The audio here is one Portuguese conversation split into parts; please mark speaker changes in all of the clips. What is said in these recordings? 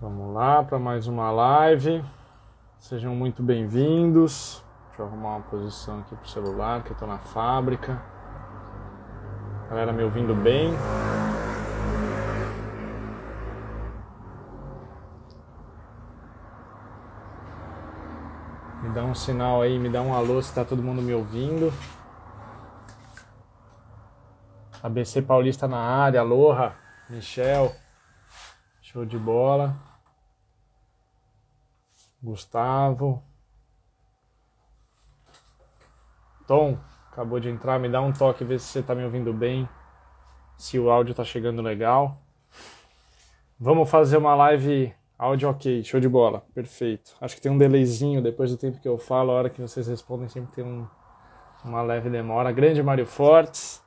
Speaker 1: Vamos lá para mais uma live. Sejam muito bem-vindos. Deixa eu arrumar uma posição aqui pro celular, que eu tô na fábrica. Galera me ouvindo bem? Me dá um sinal aí, me dá um alô se tá todo mundo me ouvindo. ABC Paulista na área, aloha, Michel, show de bola. Gustavo. Tom, acabou de entrar, me dá um toque, ver se você tá me ouvindo bem, se o áudio tá chegando legal. Vamos fazer uma live áudio ok, show de bola, perfeito. Acho que tem um delayzinho depois do tempo que eu falo, a hora que vocês respondem sempre tem um, uma leve demora. Grande Mário Fortes.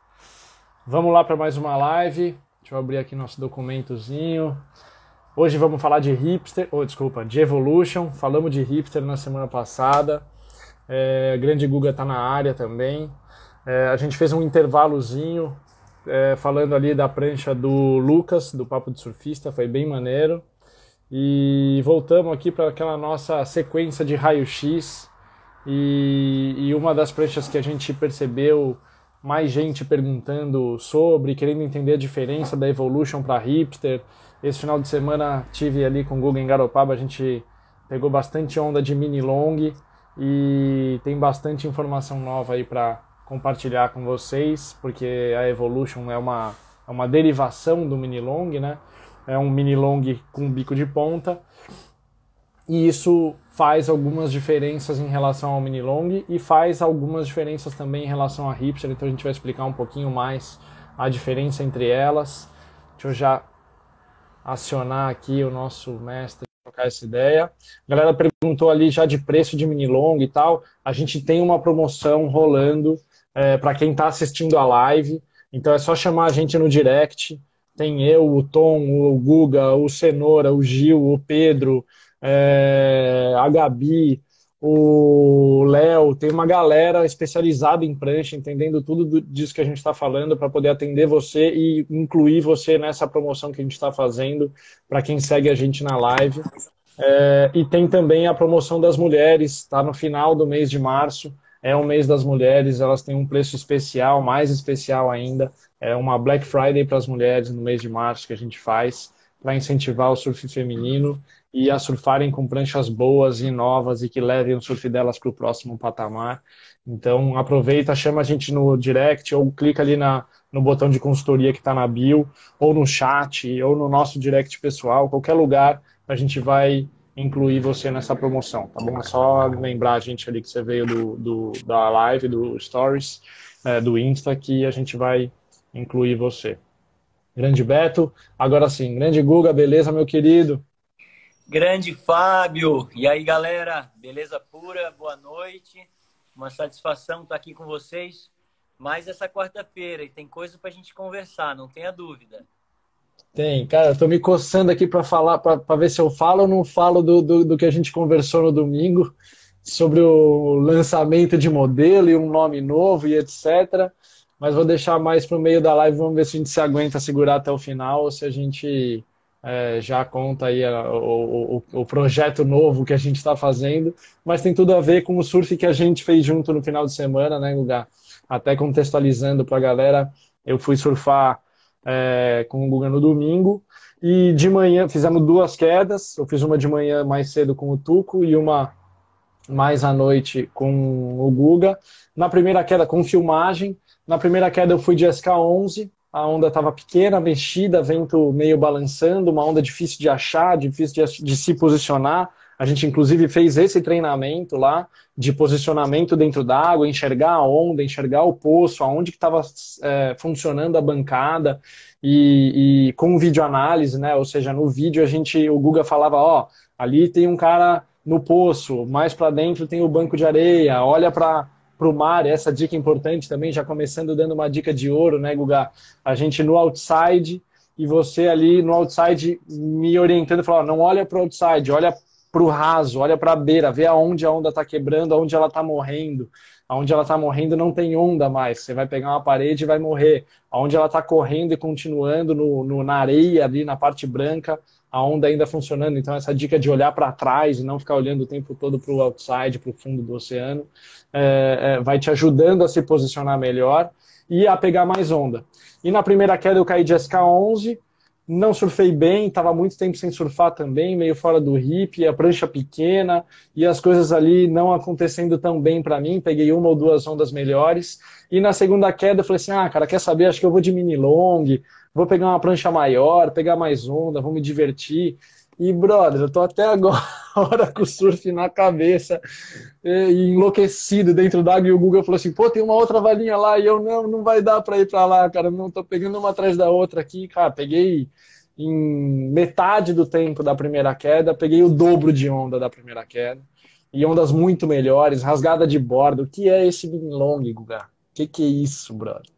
Speaker 1: Vamos lá para mais uma live. Deixa eu abrir aqui nosso documentozinho. Hoje vamos falar de hipster, ou oh, desculpa, de evolution. Falamos de hipster na semana passada. É, grande Guga está na área também. É, a gente fez um intervalozinho é, falando ali da prancha do Lucas, do Papo de Surfista, foi bem maneiro. E voltamos aqui para aquela nossa sequência de raio-x. E, e uma das pranchas que a gente percebeu mais gente perguntando sobre, querendo entender a diferença da Evolution para Hipster. Esse final de semana tive ali com o Google em Garopaba, a gente pegou bastante onda de mini long e tem bastante informação nova aí para compartilhar com vocês, porque a Evolution é uma, é uma derivação do mini long, né? É um mini long com bico de ponta e isso faz algumas diferenças em relação ao mini long e faz algumas diferenças também em relação a hipster, então a gente vai explicar um pouquinho mais a diferença entre elas. Deixa eu já acionar aqui o nosso mestre trocar essa ideia. A galera perguntou ali já de preço de mini long e tal. A gente tem uma promoção rolando é, para quem está assistindo a live. Então é só chamar a gente no direct. Tem eu, o Tom, o Guga, o Cenoura, o Gil, o Pedro, é, a Gabi, o Léo, tem uma galera especializada em prancha, entendendo tudo disso que a gente está falando para poder atender você e incluir você nessa promoção que a gente está fazendo para quem segue a gente na live. É, e tem também a promoção das mulheres, está no final do mês de março. É o mês das mulheres, elas têm um preço especial, mais especial ainda. É uma Black Friday para as mulheres no mês de março que a gente faz para incentivar o surf feminino e a surfarem com pranchas boas e novas e que levem o surf delas para o próximo patamar. Então aproveita, chama a gente no direct ou clica ali na, no botão de consultoria que está na bio, ou no chat, ou no nosso direct pessoal, qualquer lugar, a gente vai incluir você nessa promoção, tá bom? É só lembrar a gente ali que você veio do, do da live, do Stories, é, do Insta, que a gente vai incluir você. Grande Beto, agora sim, grande Guga, beleza, meu querido?
Speaker 2: Grande Fábio! E aí, galera? Beleza pura? Boa noite. Uma satisfação estar aqui com vocês. Mais essa quarta-feira e tem coisa para a gente conversar, não tenha dúvida.
Speaker 1: Tem, cara, eu me coçando aqui para falar, para ver se eu falo ou não falo do, do, do, que a gente conversou no domingo sobre o lançamento de modelo e um nome novo e etc. Mas vou deixar mais para o meio da live, vamos ver se a gente se aguenta segurar até o final ou se a gente é, já conta aí a, o, o, o, projeto novo que a gente está fazendo, mas tem tudo a ver com o surf que a gente fez junto no final de semana, né, Guga? Até contextualizando para a galera, eu fui surfar é, com o Guga no domingo e de manhã fizemos duas quedas. Eu fiz uma de manhã mais cedo com o Tuco e uma mais à noite com o Guga. Na primeira queda com filmagem, na primeira queda eu fui de SK11, a onda estava pequena, mexida, vento meio balançando, uma onda difícil de achar, difícil de, de, se posicionar. A gente, inclusive, fez esse treinamento lá de posicionamento dentro d'água, enxergar a onda, enxergar o poço, aonde que estava é, funcionando a bancada e, e com videoanálise, né? Ou seja, no vídeo a gente, o Guga falava, ó, ali tem um cara no poço, mais para dentro tem o banco de areia, olha para para o mar, essa dica importante também, já começando dando uma dica de ouro, né, Guga? A gente no outside e você ali no outside me orientando, falando, não olha para o outside, olha para o raso, olha para a beira, vê aonde a onda está quebrando, aonde ela está morrendo. Aonde ela está morrendo não tem onda mais. Você vai pegar uma parede e vai morrer. Aonde ela está correndo e continuando no, no, na areia ali na parte branca, a onda ainda funcionando. Então essa dica de olhar para trás e não ficar olhando o tempo todo para o outside, para o fundo do oceano, é, é, vai te ajudando a se posicionar melhor e a pegar mais onda. E na primeira queda eu caí de SK11, não surfei bem, estava muito tempo sem surfar também, meio fora do hip, a prancha pequena e as coisas ali não acontecendo tão bem para mim. Peguei uma ou duas ondas melhores. E na segunda queda eu falei assim: ah, cara, quer saber? Acho que eu vou de mini long, vou pegar uma prancha maior, pegar mais onda, vou me divertir. E, brother, eu tô até agora com o surf na cabeça e enlouquecido dentro d'água. E o Google falou assim: pô, tem uma outra valinha lá. E eu, não, não vai dar para ir para lá, cara. Não tô pegando uma atrás da outra aqui. Cara, peguei em metade do tempo da primeira queda, peguei o dobro de onda da primeira queda. E ondas muito melhores, rasgada de bordo. O que é esse mini long, Guga? O que, que é isso, brother?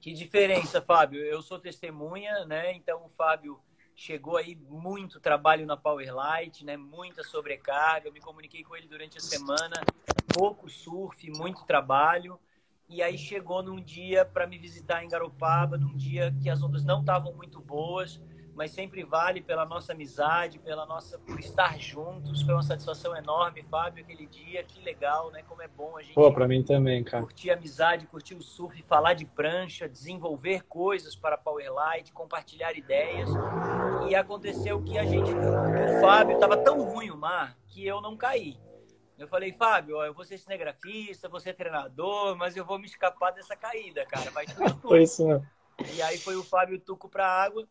Speaker 2: Que diferença, Fábio. Eu sou testemunha, né? Então o Fábio chegou aí muito trabalho na Powerlight, né? Muita sobrecarga. Eu me comuniquei com ele durante a semana, pouco surf, muito trabalho. E aí chegou num dia para me visitar em Garopaba, num dia que as ondas não estavam muito boas mas sempre vale pela nossa amizade, pela nossa por estar juntos. Foi uma satisfação enorme, Fábio, aquele dia. Que legal, né? Como é bom a gente.
Speaker 1: Pô, para mim também, cara.
Speaker 2: Curtir a amizade, curtir o surf, falar de prancha, desenvolver coisas para Powerlight, compartilhar ideias. E aconteceu que a gente, o Fábio estava tão ruim o mar que eu não caí. Eu falei, Fábio, ó, eu vou ser cinegrafista, vou ser treinador, mas eu vou me escapar dessa caída, cara. Vai tudo.
Speaker 1: Foi isso, né?
Speaker 2: E aí foi o Fábio Tuco para a água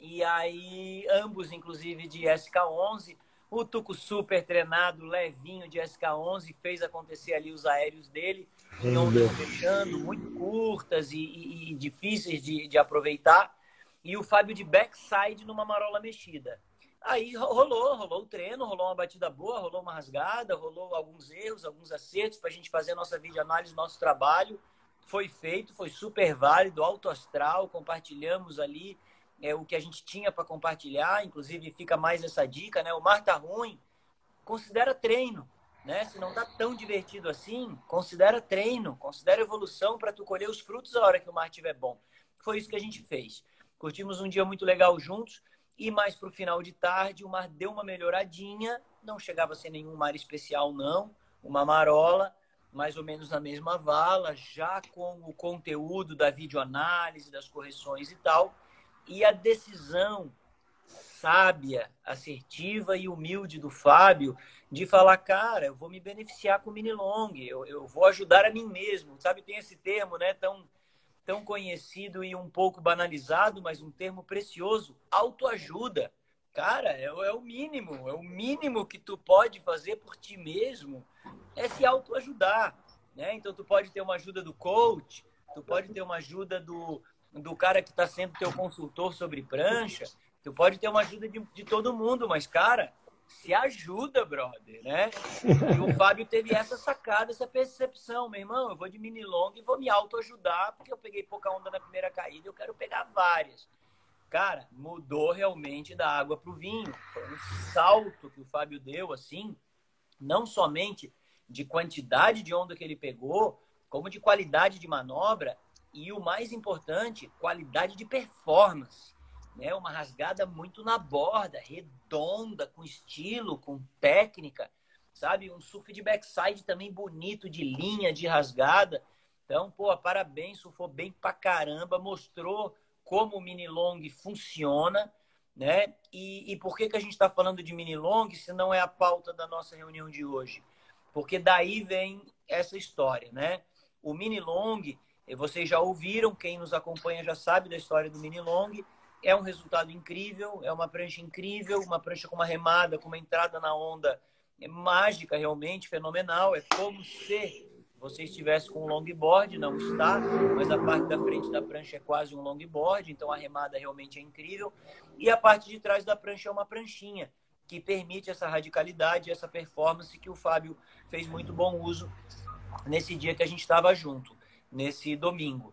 Speaker 2: e aí, ambos, inclusive, de SK11. O Tuco super treinado, levinho de SK11, fez acontecer ali os aéreos dele, em ondas fechando, muito curtas e, e, e difíceis de, de, aproveitar. E o Fábio de backside numa marola mexida. Aí rolou, rolou o treino, rolou uma batida boa, rolou uma rasgada, rolou alguns erros, alguns acertos para a gente fazer a nossa videoanálise, nosso trabalho. Foi feito, foi super válido, alto astral, compartilhamos ali é, o que a gente tinha para compartilhar, inclusive fica mais essa dica, né? O mar tá ruim, considera treino, né? Se não tá tão divertido assim, considera treino, considera evolução para tu colher os frutos a hora que o mar estiver bom. Foi isso que a gente fez. Curtimos um dia muito legal juntos e mais para o final de tarde o mar deu uma melhoradinha, não chegava a ser nenhum mar especial não, uma marola, mais ou menos na mesma vala, já com o conteúdo da videoanálise, das correções e tal e a decisão sábia, assertiva e humilde do Fábio de falar, cara, eu vou me beneficiar com o mini long, eu, eu vou ajudar a mim mesmo. Sabe, tem esse termo, né, tão, tão conhecido e um pouco banalizado, mas um termo precioso, autoajuda. Cara, é, é o mínimo, é o mínimo que tu pode fazer por ti mesmo, é se autoajudar, né? Então tu pode ter uma ajuda do coach, tu pode ter uma ajuda do, do cara que está sempre teu consultor sobre prancha, tu pode ter uma ajuda de, de todo mundo, mas, cara, se ajuda, brother, né? E o Fábio teve essa sacada, essa percepção, meu irmão, eu vou de mini long e vou me autoajudar, porque eu peguei pouca onda na primeira caída, eu quero pegar várias. Cara, mudou realmente da água para o vinho. Foi um salto que o Fábio deu, assim, não somente de quantidade de onda que ele pegou, como de qualidade de manobra e o mais importante, qualidade de performance. Né? Uma rasgada muito na borda, redonda, com estilo, com técnica, sabe? Um surf de backside também bonito, de linha, de rasgada. Então, pô, parabéns, surfou bem pra caramba, mostrou como o mini long funciona, né? E, e por que, que a gente está falando de mini long se não é a pauta da nossa reunião de hoje? Porque daí vem essa história, né? O mini long vocês já ouviram, quem nos acompanha já sabe da história do mini long. É um resultado incrível, é uma prancha incrível, uma prancha com uma remada, com uma entrada na onda é mágica, realmente fenomenal. É como se você estivesse com um longboard, não está, mas a parte da frente da prancha é quase um longboard, então a remada realmente é incrível. E a parte de trás da prancha é uma pranchinha, que permite essa radicalidade, essa performance que o Fábio fez muito bom uso nesse dia que a gente estava junto nesse domingo.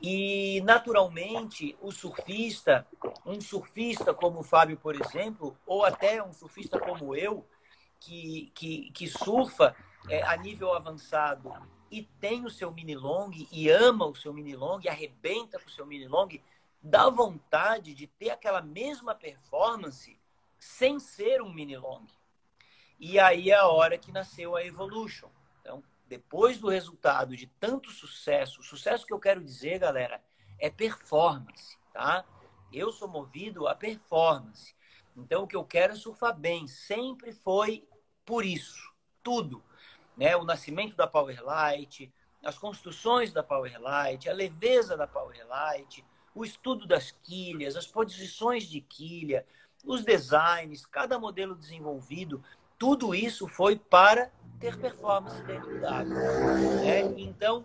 Speaker 2: E, naturalmente, o surfista, um surfista como o Fábio, por exemplo, ou até um surfista como eu, que, que, que surfa é, a nível avançado e tem o seu mini long e ama o seu mini long, arrebenta com o seu mini long, dá vontade de ter aquela mesma performance sem ser um mini long. E aí é a hora que nasceu a Evolution. Depois do resultado de tanto sucesso, o sucesso que eu quero dizer, galera, é performance, tá? Eu sou movido a performance. Então, o que eu quero é surfar bem. Sempre foi por isso. Tudo. Né? O nascimento da Powerlight, as construções da Powerlight, a leveza da Powerlight, o estudo das quilhas, as posições de quilha, os designs, cada modelo desenvolvido, tudo isso foi para ter performance dentro da água. Né? Então,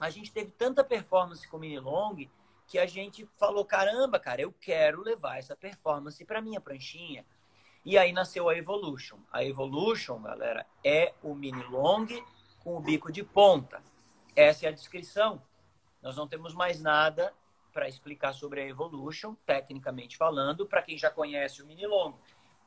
Speaker 2: a gente teve tanta performance com o mini long que a gente falou: caramba, cara, eu quero levar essa performance para minha pranchinha. E aí nasceu a Evolution. A Evolution, galera, é o mini long com o bico de ponta. Essa é a descrição. Nós não temos mais nada para explicar sobre a Evolution, tecnicamente falando, para quem já conhece o mini long.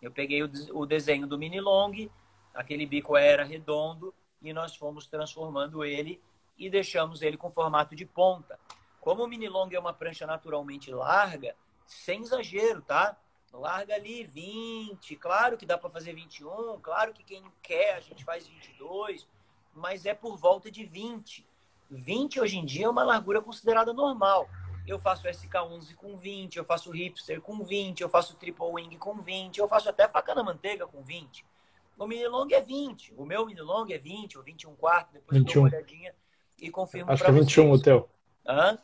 Speaker 2: Eu peguei o, o desenho do mini long, aquele bico era redondo e nós fomos transformando ele e deixamos ele com formato de ponta. Como o mini long é uma prancha naturalmente larga, sem exagero, tá? Larga ali 20, claro que dá para fazer 21, claro que quem quer a gente faz 22, mas é por volta de 20. 20 hoje em dia é uma largura considerada normal eu faço SK11 com 20, eu faço hipster com 20, eu faço triple wing com 20, eu faço até faca na manteiga com 20. O mini long é 20, o meu mini long é 20 ou 21 quarto, depois 21. dou uma olhadinha e confirmo
Speaker 1: Acho que é 21 vocês. o teu.
Speaker 2: Hã?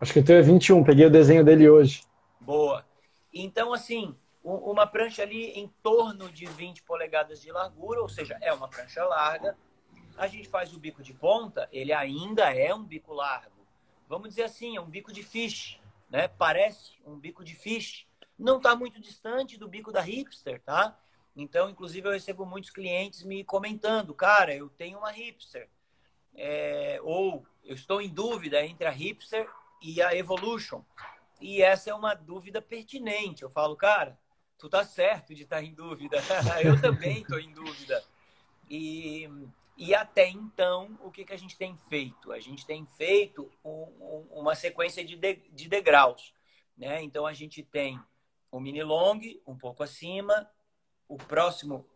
Speaker 1: Acho que o teu é 21, peguei o desenho dele hoje.
Speaker 2: Boa. Então, assim, uma prancha ali em torno de 20 polegadas de largura, ou seja, é uma prancha larga. A gente faz o bico de ponta, ele ainda é um bico largo vamos dizer assim, é um bico de fish, né? Parece um bico de fish. Não está muito distante do bico da hipster, tá? Então, inclusive, eu recebo muitos clientes me comentando, cara, eu tenho uma hipster. É, ou eu estou em dúvida entre a hipster e a evolution. E essa é uma dúvida pertinente. Eu falo, cara, tu tá certo de estar tá em dúvida. eu também estou em dúvida. E e até então, o que, que a gente tem feito? A gente tem feito um, um, uma sequência de, de, de degraus. Né? Então, a gente tem o mini long um pouco acima, o próximo.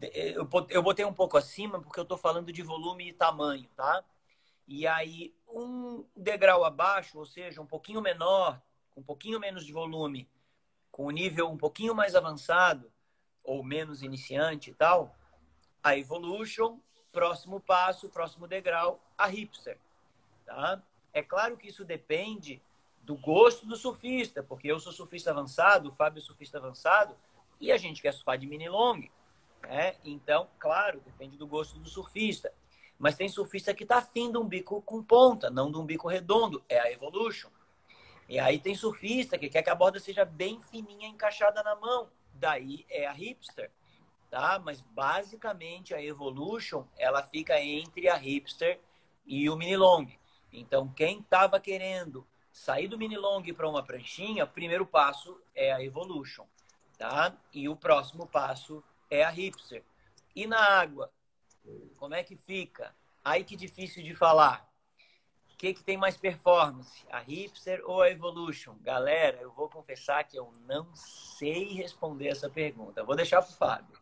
Speaker 2: Eu, eu botei um pouco acima porque eu estou falando de volume e tamanho, tá? E aí, um degrau abaixo, ou seja, um pouquinho menor, um pouquinho menos de volume, com o nível um pouquinho mais avançado, ou menos iniciante e tal, a Evolution próximo passo, próximo degrau, a hipster. Tá? É claro que isso depende do gosto do surfista, porque eu sou surfista avançado, o Fábio é surfista avançado, e a gente quer surfar de mini long. Né? Então, claro, depende do gosto do surfista. Mas tem surfista que está afim de um bico com ponta, não de um bico redondo. É a Evolution. E aí tem surfista que quer que a borda seja bem fininha, encaixada na mão. Daí é a hipster tá? Mas basicamente a Evolution ela fica entre a Hipster e o Mini Long. Então quem estava querendo sair do Mini Long para uma pranchinha, o primeiro passo é a Evolution, tá? E o próximo passo é a Hipster. E na água, como é que fica? Aí que difícil de falar. O que, que tem mais performance? A Hipster ou a Evolution? Galera, eu vou confessar que eu não sei responder essa pergunta. vou deixar para o Fábio.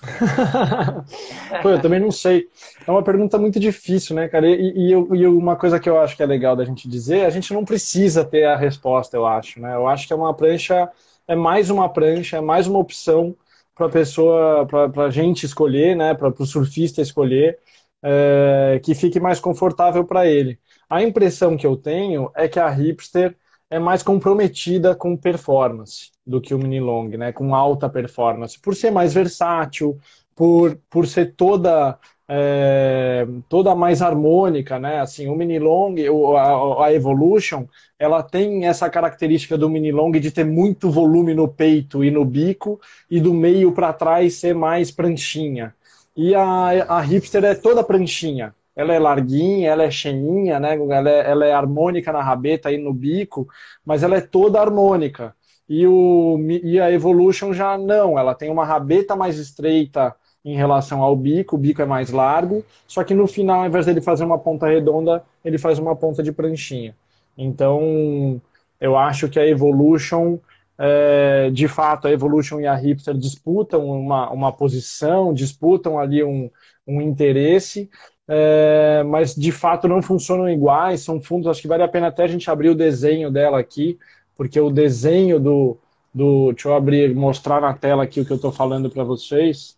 Speaker 1: Pô, eu também não sei. É uma pergunta muito difícil, né, cara? E, e, e, uma coisa que eu acho que é legal da gente dizer, a gente não precisa ter a resposta, eu acho, né? Eu acho que é uma prancha, é mais uma prancha, é mais uma opção para a pessoa, para a gente escolher, né? Para o surfista escolher, é, que fique mais confortável para ele. A impressão que eu tenho é que a hipster é mais comprometida com performance do que o mini long, né? Com alta performance, por ser mais versátil, por, por ser toda é, toda mais harmônica, né? Assim, o mini long, a, a Evolution, ela tem essa característica do mini long de ter muito volume no peito e no bico e do meio para trás ser mais pranchinha. E a, a hipster é toda pranchinha, ela é larguinha, ela é cheinha, né? Ela é, ela é harmônica na rabeta e no bico, mas ela é toda harmônica. E, o, e a Evolution já não, ela tem uma rabeta mais estreita em relação ao bico, o bico é mais largo, só que no final, ao invés dele fazer uma ponta redonda, ele faz uma ponta de pranchinha. Então, eu acho que a Evolution, é, de fato, a Evolution e a Hipster disputam uma, uma posição, disputam ali um, um interesse, é, mas de fato não funcionam iguais, são fundos, acho que vale a pena até a gente abrir o desenho dela aqui, porque o desenho do, do deixa eu abrir, mostrar na tela aqui o que eu estou falando para vocês,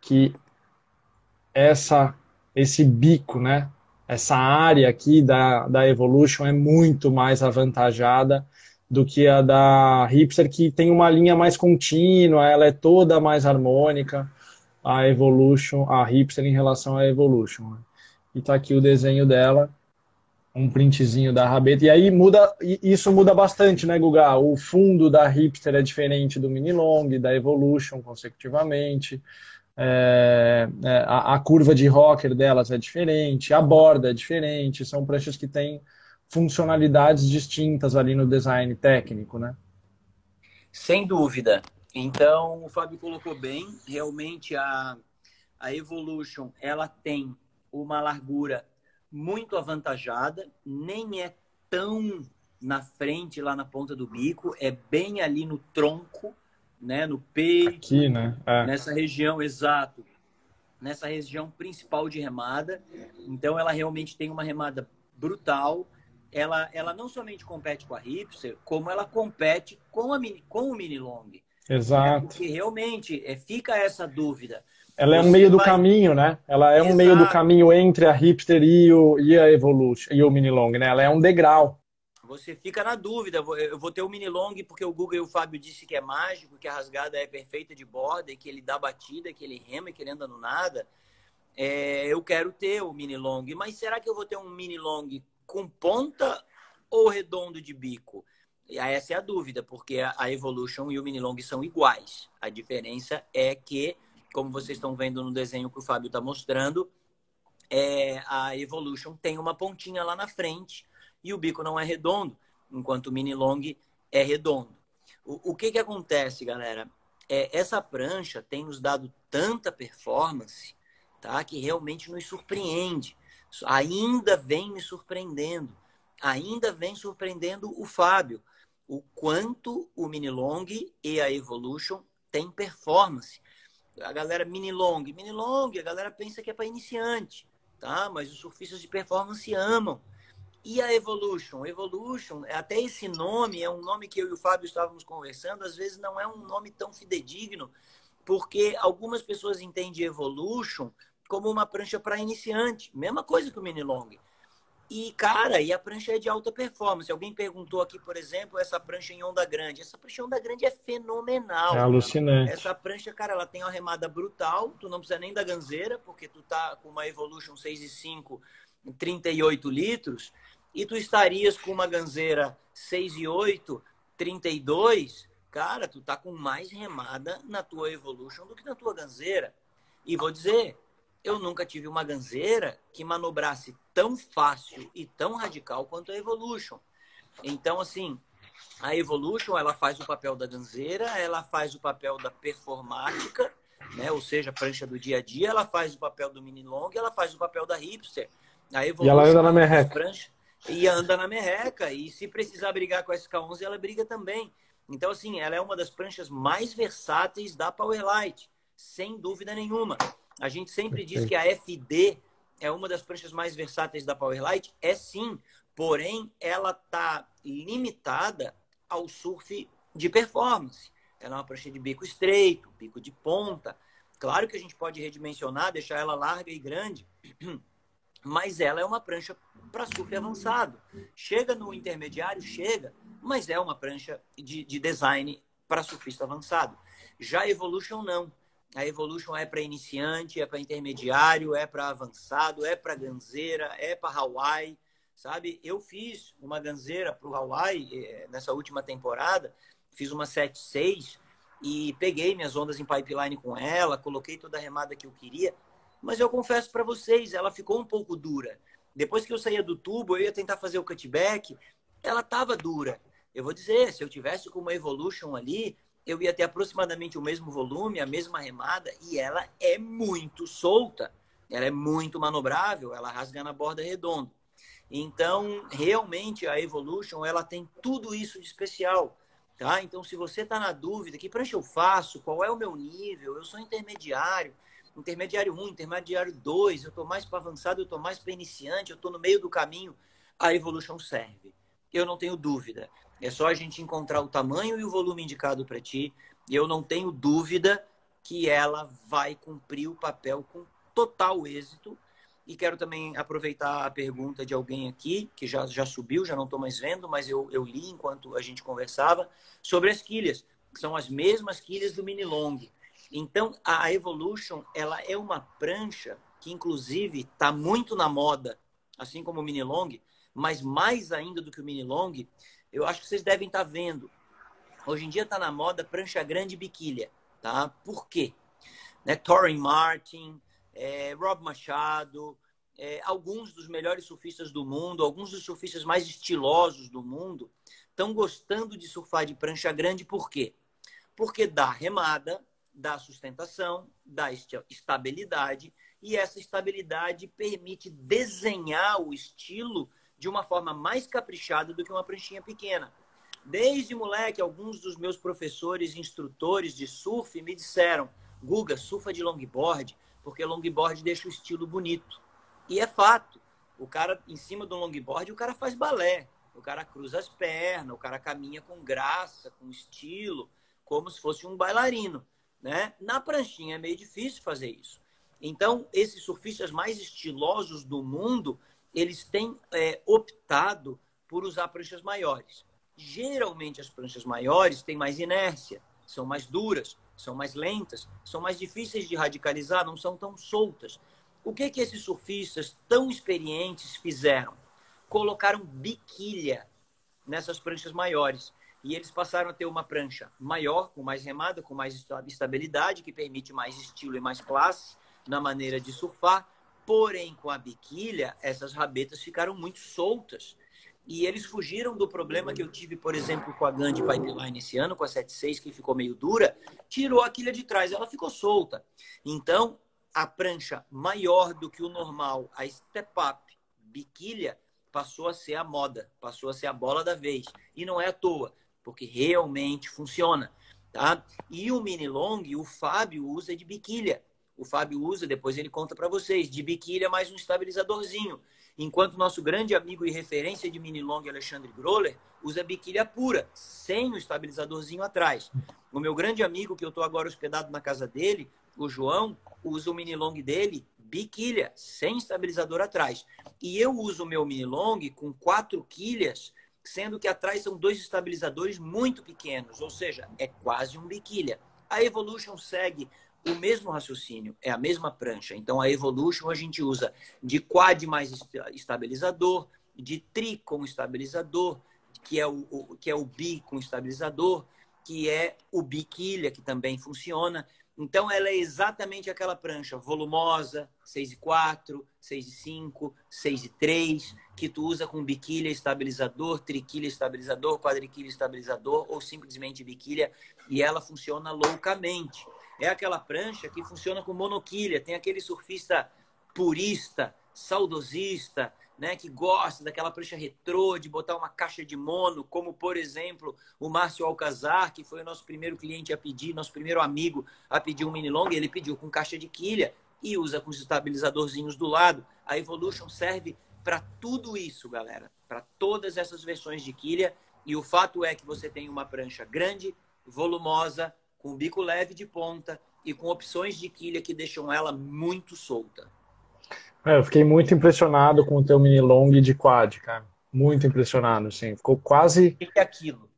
Speaker 1: que essa, esse bico, né, essa área aqui da, da Evolution é muito mais avantajada do que a da Hipster, que tem uma linha mais contínua, ela é toda mais harmônica, a Evolution, a Hipster em relação à Evolution. Né? E tá aqui o desenho dela, um printzinho da rabeta. E aí muda, isso muda bastante, né, Guga? O fundo da Hipster é diferente do Mini Long, da Evolution, consecutivamente. É, é, a, a, curva de rocker delas é diferente, a borda é diferente, são pranchas que têm funcionalidades distintas ali no design técnico, né?
Speaker 2: Sem dúvida. Então, o Fábio colocou bem, realmente a, a Evolution, ela tem uma largura muito avantajada, nem é tão na frente, lá na ponta do bico, é bem ali no tronco, né, no peito,
Speaker 1: Aqui, né?
Speaker 2: É. nessa região, exato, nessa região principal de remada. Então, ela realmente tem uma remada brutal. Ela, ela não somente compete com a Hipster, como ela compete com, a mini, com o Mini Long.
Speaker 1: Exato.
Speaker 2: É porque realmente é, fica essa dúvida.
Speaker 1: Ela é um meio do vai... caminho, né? Ela é Exato. um meio do caminho entre a Hipster e, o, e a Evolution e o Mini Long, né? Ela é um degrau.
Speaker 2: Você fica na dúvida. Eu vou ter o mini long porque o Google e o Fábio disse que é mágico, que a rasgada é perfeita de borda, e que ele dá batida, que ele rema, que ele anda no nada. É, eu quero ter o mini long, mas será que eu vou ter um mini long com ponta ou redondo de bico? E essa é a dúvida, porque a Evolution e o mini long são iguais. A diferença é que, como vocês estão vendo no desenho que o Fábio está mostrando, é, a Evolution tem uma pontinha lá na frente e o bico não é redondo, enquanto o mini long é redondo. O, o que, que acontece, galera? É, essa prancha tem nos dado tanta performance tá, que realmente nos surpreende. Ainda vem me surpreendendo. Ainda vem surpreendendo o Fábio. O quanto o mini long e a Evolution tem performance. A galera mini long, mini long, a galera pensa que é para iniciante, tá? Mas os surfistas de performance amam. E a Evolution? Evolution, até esse nome é um nome que eu e o Fábio estávamos conversando, às vezes não é um nome tão fidedigno, porque algumas pessoas entendem Evolution como uma prancha para iniciante, mesma coisa que o mini long. E, cara, e a prancha é de alta performance. Alguém perguntou aqui, por exemplo, essa prancha em onda grande. Essa prancha em onda grande é fenomenal.
Speaker 1: É alucinante.
Speaker 2: Essa prancha, cara, ela tem uma remada brutal. Tu não precisa nem da ganzeira, porque tu tá com uma Evolution 6,5 38 litros e tu estarias com uma ganzeira 6 e 8, 32, cara, tu tá com mais remada na tua Evolution do que na tua ganzeira. E vou dizer, eu nunca tive uma ganzeira que manobrasse tão fácil e tão radical quanto a Evolution. Então, assim, a Evolution, ela faz o papel da ganzeira, ela faz o papel da performática, né? Ou seja, prancha do dia a dia, ela faz o papel do mini long, ela faz o papel da hipster.
Speaker 1: A Evolution, e ela anda na merreca. Prancha,
Speaker 2: e anda na merreca. E se precisar brigar com a SK11, ela briga também. Então, assim, ela é uma das pranchas mais versáteis da Powerlight, sem dúvida nenhuma. A gente sempre diz que a FD é uma das pranchas mais versáteis da Powerlight. É sim, porém, ela está limitada ao surf de performance. Ela é uma prancha de bico estreito, bico de ponta. Claro que a gente pode redimensionar, deixar ela larga e grande, mas ela é uma prancha para surf avançado. Chega no intermediário, chega, mas é uma prancha de, de design para surfista avançado. Já a Evolution não. A Evolution é para iniciante, é para intermediário, é para avançado, é para ganzeira, é para Hawaii, sabe? Eu fiz uma ganzeira para o Hawaii eh, nessa última temporada, fiz uma 7.6 e peguei minhas ondas em pipeline com ela, coloquei toda a remada que eu queria Mas eu confesso para vocês, ela ficou um pouco dura. Depois que eu saía do tubo, eu ia tentar fazer o cutback, ela estava dura. Eu vou dizer, se eu tivesse com uma Evolution ali, eu ia ter aproximadamente o mesmo volume, a mesma remada, e ela é muito solta. Ela é muito manobrável, ela rasga na borda redonda. Então, realmente, a Evolution, ela tem tudo isso de especial. Tá? Então, se você está na dúvida, que prancha eu faço, qual é o meu nível, eu sou intermediário, intermediário 1, intermediário 2, eu estou mais para avançado, eu estou mais para iniciante, eu estou no meio do caminho, a Evolution serve. Eu não tenho dúvida. É só a gente encontrar o tamanho e o volume indicado para ti. E eu não tenho dúvida que ela vai cumprir o papel com total êxito e quero também aproveitar a pergunta de alguém aqui, que já, já subiu, já não estou mais vendo, mas eu, eu li enquanto a gente conversava, sobre as quilhas, que são as mesmas quilhas do mini long. Então, a Evolution, ela é uma prancha que, inclusive, está muito na moda, assim como o mini long, mas mais ainda do que o mini long, eu acho que vocês devem estar tá vendo. Hoje em dia está na moda prancha grande biquília, tá? Por quê? Né? Torrin Martin, é, Rob Machado, é, alguns dos melhores surfistas do mundo, alguns dos surfistas mais estilosos do mundo, estão gostando de surfar de prancha grande, por quê? Porque dá remada, dá sustentação, dá estabilidade, e essa estabilidade permite desenhar o estilo de uma forma mais caprichada do que uma pranchinha pequena. Desde moleque, alguns dos meus professores, instrutores de surf me disseram: Guga, surfa de longboard, porque longboard deixa o estilo bonito. E é fato. O cara, em cima do longboard, o cara faz balé. O cara cruza as pernas, o cara caminha com graça, com estilo, como se fosse um bailarino. Né? Na pranchinha é meio difícil fazer isso. Então, esses surfistas mais estilosos do mundo, eles têm é, optado por usar pranchas maiores. Geralmente, as pranchas maiores têm mais inércia, são mais duras, são mais lentas, são mais difíceis de radicalizar, não são tão soltas. O que que esses surfistas tão experientes fizeram? Colocaram biquília nessas pranchas maiores. E eles passaram a ter uma prancha maior, com mais remada, com mais estabilidade, que permite mais estilo e mais classe na maneira de surfar. Porém, com a biquília, essas rabetas ficaram muito soltas e eles fugiram do problema que eu tive, por exemplo, com a Gandhi Pipeline esse ano, com a 76, que ficou meio dura, tirou a quilha de trás, ela ficou solta. Então, a prancha maior do que o normal, a Step Up biquília, passou a ser a moda, passou a ser a bola da vez. E não é à toa, porque realmente funciona. Tá? E o mini long, o Fábio usa de biquília. O Fábio usa, depois ele conta para vocês, de biquília mais um estabilizadorzinho. Enquanto nosso grande amigo e referência de mini long, Alexandre Groller, usa biquília pura, sem o estabilizadorzinho atrás. O meu grande amigo, que eu estou agora hospedado na casa dele, o João, usa o mini long dele biquília, sem estabilizador atrás. E eu uso o meu mini long com quatro quilhas, sendo que atrás são dois estabilizadores muito pequenos, ou seja, é quase um biquília. A Evolution segue o mesmo raciocínio, é a mesma prancha. Então, a Evolution a gente usa de quad mais estabilizador, de tri com estabilizador, que é o, o, que é o bi com estabilizador, que é o biquilha, que também funciona. Então, ela é exatamente aquela prancha volumosa, 6 e 4, 6 e 5, 6 e 3, que tu usa com biquilha estabilizador, triquilha estabilizador, quadriquilha estabilizador ou simplesmente biquilha, e ela funciona loucamente é aquela prancha que funciona com monoquilha. Tem aquele surfista purista, saudosista, né, que gosta daquela prancha retrô, de botar uma caixa de mono, como por exemplo o Márcio Alcazar, que foi o nosso primeiro cliente a pedir, nosso primeiro amigo a pedir um mini long, ele pediu com caixa de quilha e usa com os estabilizadorzinhos do lado. A Evolution serve para tudo isso, galera, para todas essas versões de quilha. E o fato é que você tem uma prancha grande, volumosa, com bico leve de ponta e com opções de quilha que deixam ela muito solta.
Speaker 1: É, eu fiquei muito impressionado com o teu mini long de quad, cara. Muito impressionado, assim. Ficou quase.
Speaker 2: O que, é aquilo?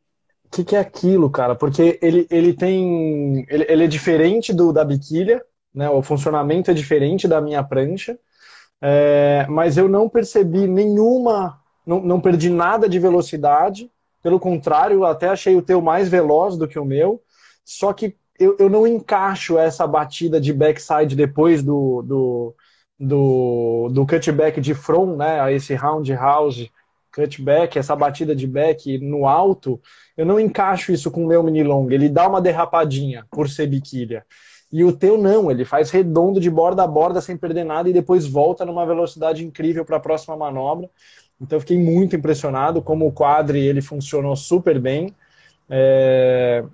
Speaker 1: O que, que, é aquilo, cara? Porque ele, ele tem. Ele, ele, é diferente do da biquília, né? O funcionamento é diferente da minha prancha. É, mas eu não percebi nenhuma. Não, não perdi nada de velocidade. Pelo contrário, até achei o teu mais veloz do que o meu. Só que eu, eu não encaixo essa batida de backside depois do, do, do, do cutback de front, né, esse roundhouse cutback, essa batida de back no alto, eu não encaixo isso com o meu mini long. Ele dá uma derrapadinha por ser biquília. E o teu não, ele faz redondo de borda a borda sem perder nada e depois volta numa velocidade incrível para a próxima manobra. Então fiquei muito impressionado como o quadre ele funcionou super bem. É...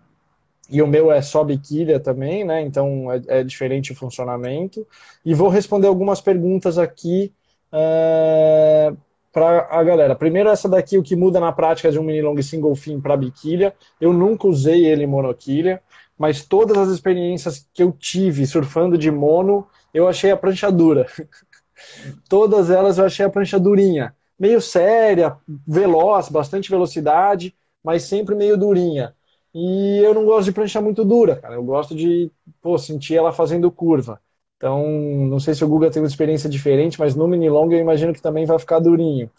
Speaker 1: E o meu é só biquília também, né? Então é, é diferente o funcionamento. E vou responder algumas perguntas aqui é... para a galera. Primeiro, essa daqui, o que muda na prática de um mini long single fin para biquília. Eu nunca usei ele em monoquilha, mas todas as experiências que eu tive surfando de mono, eu achei a prancha dura. todas elas eu achei a prancha durinha meio séria, veloz, bastante velocidade, mas sempre meio durinha. E eu não gosto de prancha muito dura, cara. Eu gosto de pô, sentir ela fazendo curva. Então, não sei se o Guga tem uma experiência diferente, mas no mini long eu imagino que também vai ficar durinho.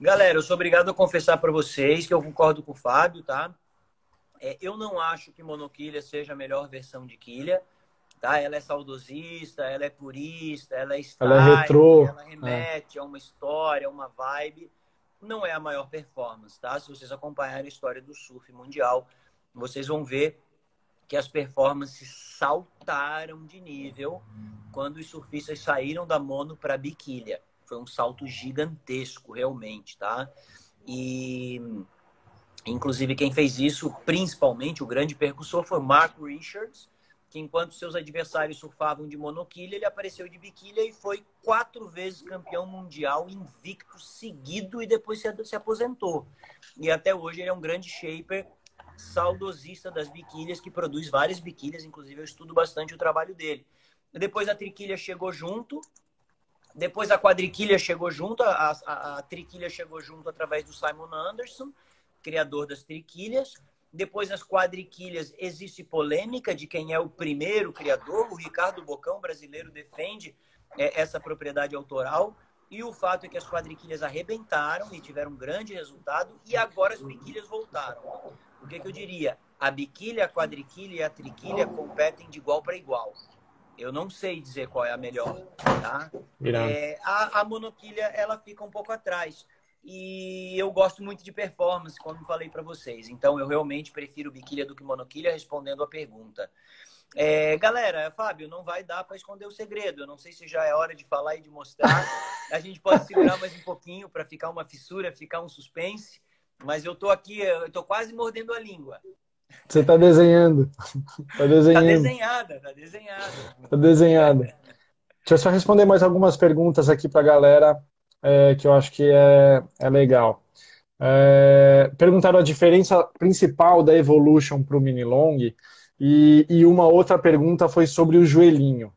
Speaker 2: Galera, eu sou obrigado a confessar para vocês que eu concordo com o Fábio, tá? É, eu não acho que monoquilha seja a melhor versão de quilha tá? Ela é saudosista, ela é purista, ela é style, ela, é retrô. ela remete é. a uma história, a uma vibe. Não é a maior performance, tá? Se vocês acompanharem a história do surf mundial, vocês vão ver que as performances saltaram de nível quando os surfistas saíram da mono para biquília. Foi um salto gigantesco, realmente, tá? E inclusive quem fez isso, principalmente o grande percussor, foi Mark Richards, que enquanto seus adversários surfavam de monoquilha, ele apareceu de biquília e foi quatro vezes campeão mundial invicto seguido e depois se aposentou. E até hoje ele é um grande shaper, saudosista das biquílias, que produz várias biquílias, inclusive eu estudo bastante o trabalho dele. Depois a triquilha chegou junto, depois a quadriquilha chegou junto, a, a, a triquilha chegou junto através do Simon Anderson, criador das triquilhas. Depois, nas quadriquilhas, existe polêmica de quem é o primeiro criador. O Ricardo Bocão, brasileiro, defende é, essa propriedade autoral. E o fato é que as quadriquilhas arrebentaram e tiveram um grande resultado. E agora as biquilhas voltaram. O que, que eu diria? A biquília, a quadriquilha e a triquilha competem de igual para igual. Eu não sei dizer qual é a melhor, tá? É, a, a monoquilha, ela fica um pouco atrás e eu gosto muito de performance, como falei para vocês. Então, eu realmente prefiro biquília do que monoquilha, respondendo a pergunta. É, galera, Fábio, não vai dar para esconder o segredo. Eu não sei se já é hora de falar e de mostrar. A gente pode segurar mais um pouquinho para ficar uma fissura, ficar um suspense. Mas eu tô aqui, eu tô quase mordendo a língua.
Speaker 1: Você está desenhando. Está desenhando.
Speaker 2: Tá desenhada, tá desenhada.
Speaker 1: Tá desenhada. Deixa eu só responder mais algumas perguntas aqui para a galera é, que eu acho que é, é legal. É, perguntaram a diferença principal da Evolution para o Mini Long e, e uma outra pergunta foi sobre o joelhinho.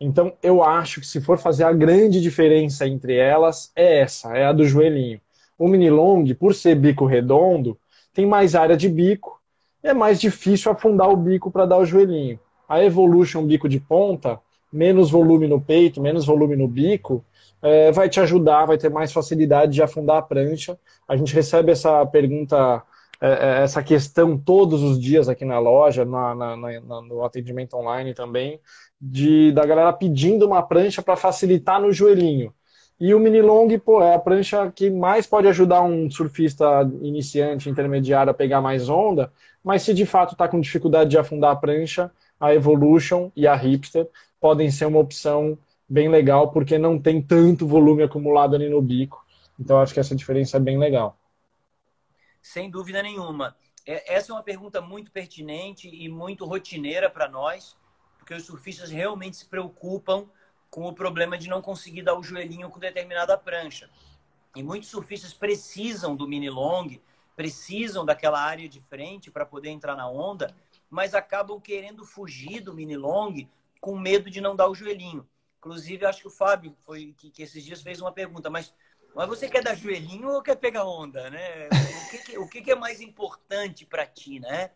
Speaker 1: Então, eu acho que se for fazer a grande diferença entre elas, é essa, é a do joelhinho. O mini long, por ser bico redondo, tem mais área de bico, é mais difícil afundar o bico para dar o joelhinho. A Evolution bico de ponta, menos volume no peito, menos volume no bico, é, vai te ajudar, vai ter mais facilidade de afundar a prancha. A gente recebe essa pergunta, é, é essa questão todos os dias aqui na loja, na, na, na, no atendimento online também, de, da galera pedindo uma prancha para facilitar no joelhinho. E o mini long, pô, é a prancha que mais pode ajudar um surfista iniciante, intermediário a pegar mais onda, mas se de fato está com dificuldade de afundar a prancha, a Evolution e a Hipster podem ser uma opção bem legal, porque não tem tanto volume acumulado ali no bico. Então, acho que essa diferença é bem legal.
Speaker 2: Sem dúvida nenhuma. É, essa é uma pergunta muito pertinente e muito rotineira para nós, porque os surfistas realmente se preocupam com o problema de não conseguir dar o joelhinho com determinada prancha. E muitos surfistas precisam do mini long, precisam daquela área de frente para poder entrar na onda, mas acabam querendo fugir do mini long com medo de não dar o joelhinho. Inclusive, acho que o Fábio foi que, que esses dias fez uma pergunta, mas, mas você quer dar joelhinho ou quer pegar onda, né? O que, que o que, que é mais importante para ti, né?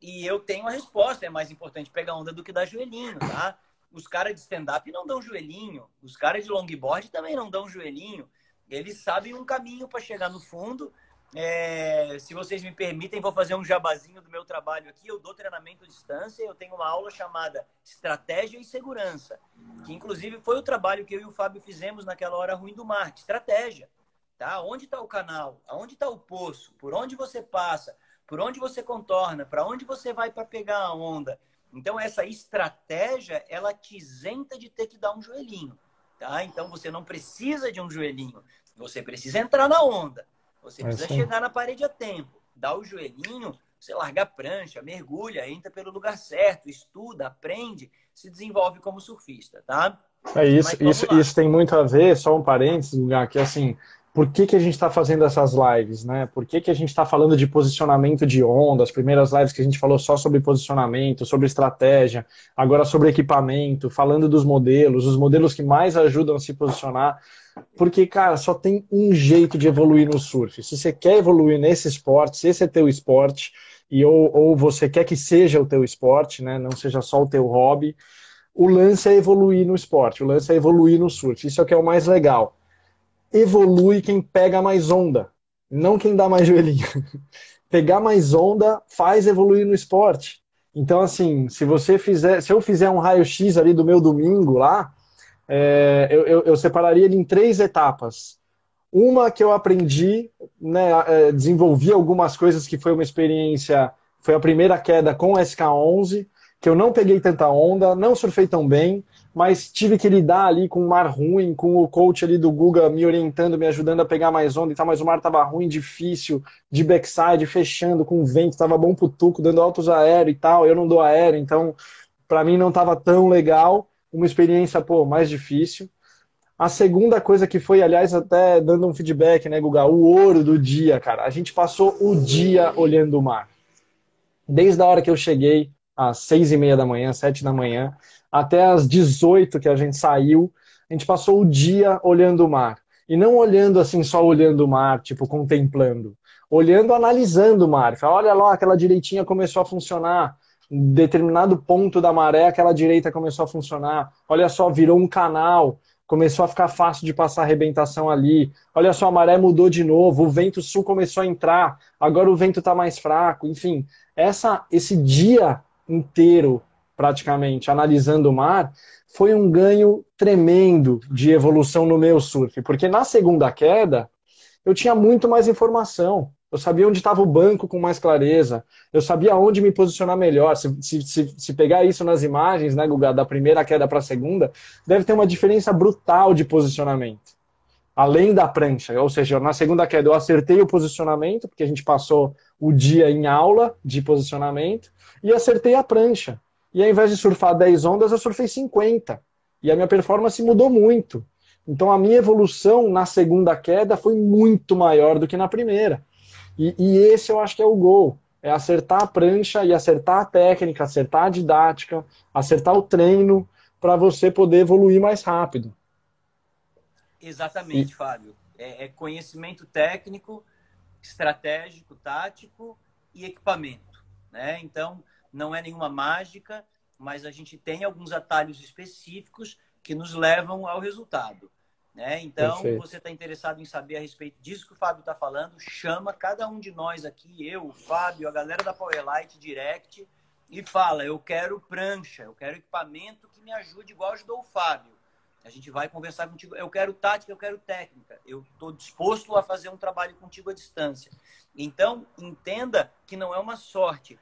Speaker 2: E eu tenho a resposta, é mais importante pegar onda do que dar joelhinho, tá? Os caras de stand-up não dão joelhinho, os caras de longboard também não dão joelhinho. Eles sabem um caminho para chegar no fundo é, se vocês me permitem, vou fazer um jabazinho do meu trabalho aqui. Eu dou treinamento à distância. Eu tenho uma aula chamada Estratégia e Segurança, que inclusive foi o trabalho que eu e o Fábio fizemos naquela hora ruim do mar. Estratégia, tá? Onde está o canal? Aonde está o poço? Por onde você passa? Por onde você contorna? Para onde você vai para pegar a onda? Então essa estratégia, ela te isenta de ter que dar um joelhinho, tá? Então você não precisa de um joelhinho. Você precisa entrar na onda. Você é precisa assim. chegar na parede a tempo, dar o joelhinho, você larga a prancha, mergulha, entra pelo lugar certo, estuda, aprende, se desenvolve como surfista, tá?
Speaker 1: É isso, isso, isso tem muito a ver, só um parênteses, lugar que assim, por que, que a gente está fazendo essas lives, né? Por que, que a gente está falando de posicionamento de onda? As primeiras lives que a gente falou só sobre posicionamento, sobre estratégia, agora sobre equipamento, falando dos modelos, os modelos que mais ajudam a se posicionar. Porque, cara, só tem um jeito de evoluir no surf. Se você quer evoluir nesse esporte, se esse é teu esporte, e ou, ou você quer que seja o teu esporte, né? Não seja só o teu hobby, o lance é evoluir no esporte, o lance é evoluir no surf. Isso é o que é o mais legal evolui quem pega mais onda, não quem dá mais joelhinho. Pegar mais onda faz evoluir no esporte. Então, assim, se você fizer, se eu fizer um raio-x ali do meu domingo lá, é, eu, eu, eu, separaria ele em três etapas. Uma que eu aprendi, né, é, desenvolvi algumas coisas que foi uma experiência, foi a primeira queda com o SK11, que eu não peguei tanta onda, não surfei tão bem, mas tive que lidar ali com o mar ruim, com o coach ali do Guga me orientando, me ajudando a pegar mais onda e tal, mas o mar tava ruim, difícil, de backside, fechando, com vento, tava bom pro tuco, dando altos aéreo e tal, eu não dou aéreo, então para mim não tava tão legal, uma experiência, pô, mais difícil. A segunda coisa que foi, aliás, até dando um feedback, né, Guga, o ouro do dia, cara, a gente passou o dia olhando o mar. Desde a hora que eu cheguei, às seis e meia da manhã, sete da manhã, até as 18 que a gente saiu, a gente passou o dia olhando o mar. E não olhando assim, só olhando o mar, tipo, contemplando. Olhando, analisando o mar. Fala, olha lá, aquela direitinha começou a funcionar. Em determinado ponto da maré, aquela direita começou a funcionar. Olha só, virou um canal. Começou a ficar fácil de passar arrebentação ali. Olha só, a maré mudou de novo. O vento sul começou a entrar. Agora o vento está mais fraco. Enfim, essa, esse dia inteiro praticamente, analisando o mar, foi um ganho tremendo de evolução no meu surf, porque na segunda queda eu tinha muito mais informação. Eu sabia onde estava o banco com mais clareza. Eu sabia onde me posicionar melhor. Se, se, se pegar isso nas imagens, né, Guga, da primeira queda para a segunda, deve ter uma diferença brutal de posicionamento. Além da prancha. Ou seja, na segunda queda eu acertei o posicionamento, porque a gente passou o dia em aula de posicionamento, e acertei a prancha. E ao invés de surfar 10 ondas, eu surfei 50. E a minha performance mudou muito. Então a minha evolução na segunda queda foi muito maior do que na primeira. E, e esse eu acho que é o gol. É acertar a prancha e acertar a técnica, acertar a didática, acertar o treino para você poder evoluir mais rápido.
Speaker 2: Exatamente, e... Fábio. É, é conhecimento técnico, estratégico, tático e equipamento. Né? Então, não é nenhuma mágica, mas a gente tem alguns atalhos específicos que nos levam ao resultado. Né? Então, Perfeito. você está interessado em saber a respeito disso que o Fábio está falando, chama cada um de nós aqui, eu, o Fábio, a galera da Powerlight Direct, e fala: eu quero prancha, eu quero equipamento que me ajude, igual ajudou o Fábio. A gente vai conversar contigo. Eu quero tática, eu quero técnica. Eu estou disposto a fazer um trabalho contigo à distância. Então, entenda que não é uma sorte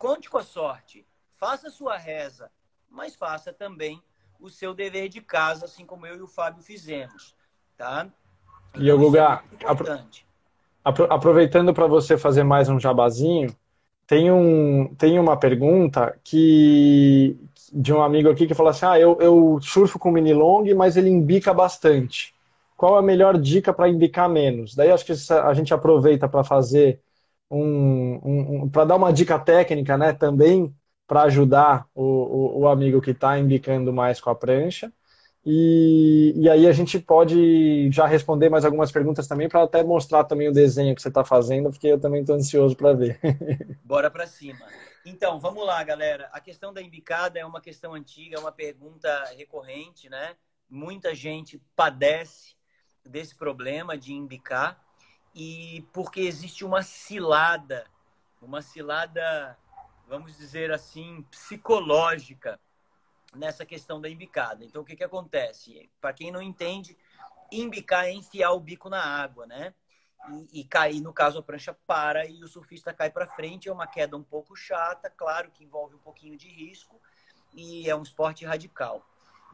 Speaker 2: conte com a sorte, faça a sua reza, mas faça também o seu dever de casa, assim como eu e o Fábio fizemos, tá?
Speaker 1: Então, e o Guga, é aproveitando para você fazer mais um jabazinho, tem, um, tem uma pergunta que de um amigo aqui que falou assim: ah, eu, eu surfo com mini long, mas ele embica bastante. Qual a melhor dica para embicar menos? Daí acho que a gente aproveita para fazer um, um, um para dar uma dica técnica, né, também para ajudar o, o, o, amigo que está embicando mais com a prancha. E, e aí a gente pode já responder mais algumas perguntas também para até mostrar também o desenho que você está fazendo, porque eu também estou ansioso para ver.
Speaker 2: Bora para cima. Então, vamos lá, galera. A questão da embicada é uma questão antiga, é uma pergunta recorrente, né? Muita gente padece desse problema de embicar. E porque existe uma cilada, uma cilada, vamos dizer assim, psicológica nessa questão da embicada. Então, o que, que acontece? Para quem não entende, embicar é enfiar o bico na água, né? E, e, cair, no caso, a prancha para e o surfista cai para frente. É uma queda um pouco chata, claro que envolve um pouquinho de risco e é um esporte radical.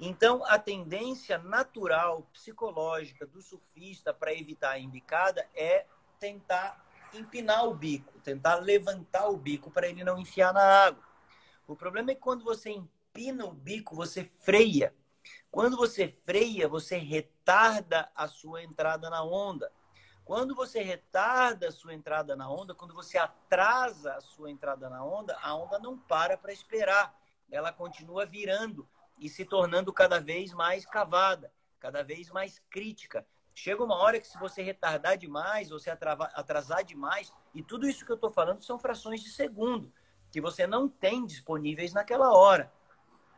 Speaker 2: Então, a tendência natural, psicológica do surfista para evitar a embicada é tentar empinar o bico, tentar levantar o bico para ele não enfiar na água. O problema é que quando você empina o bico, você freia. Quando você freia, você retarda a sua entrada na onda. Quando você retarda a sua entrada na onda, quando você atrasa a sua entrada na onda, a onda não para para esperar. Ela continua virando e se tornando cada vez mais cavada, cada vez mais crítica. Chega uma hora que se você retardar demais se atrasar demais, e tudo isso que eu estou falando são frações de segundo, que você não tem disponíveis naquela hora.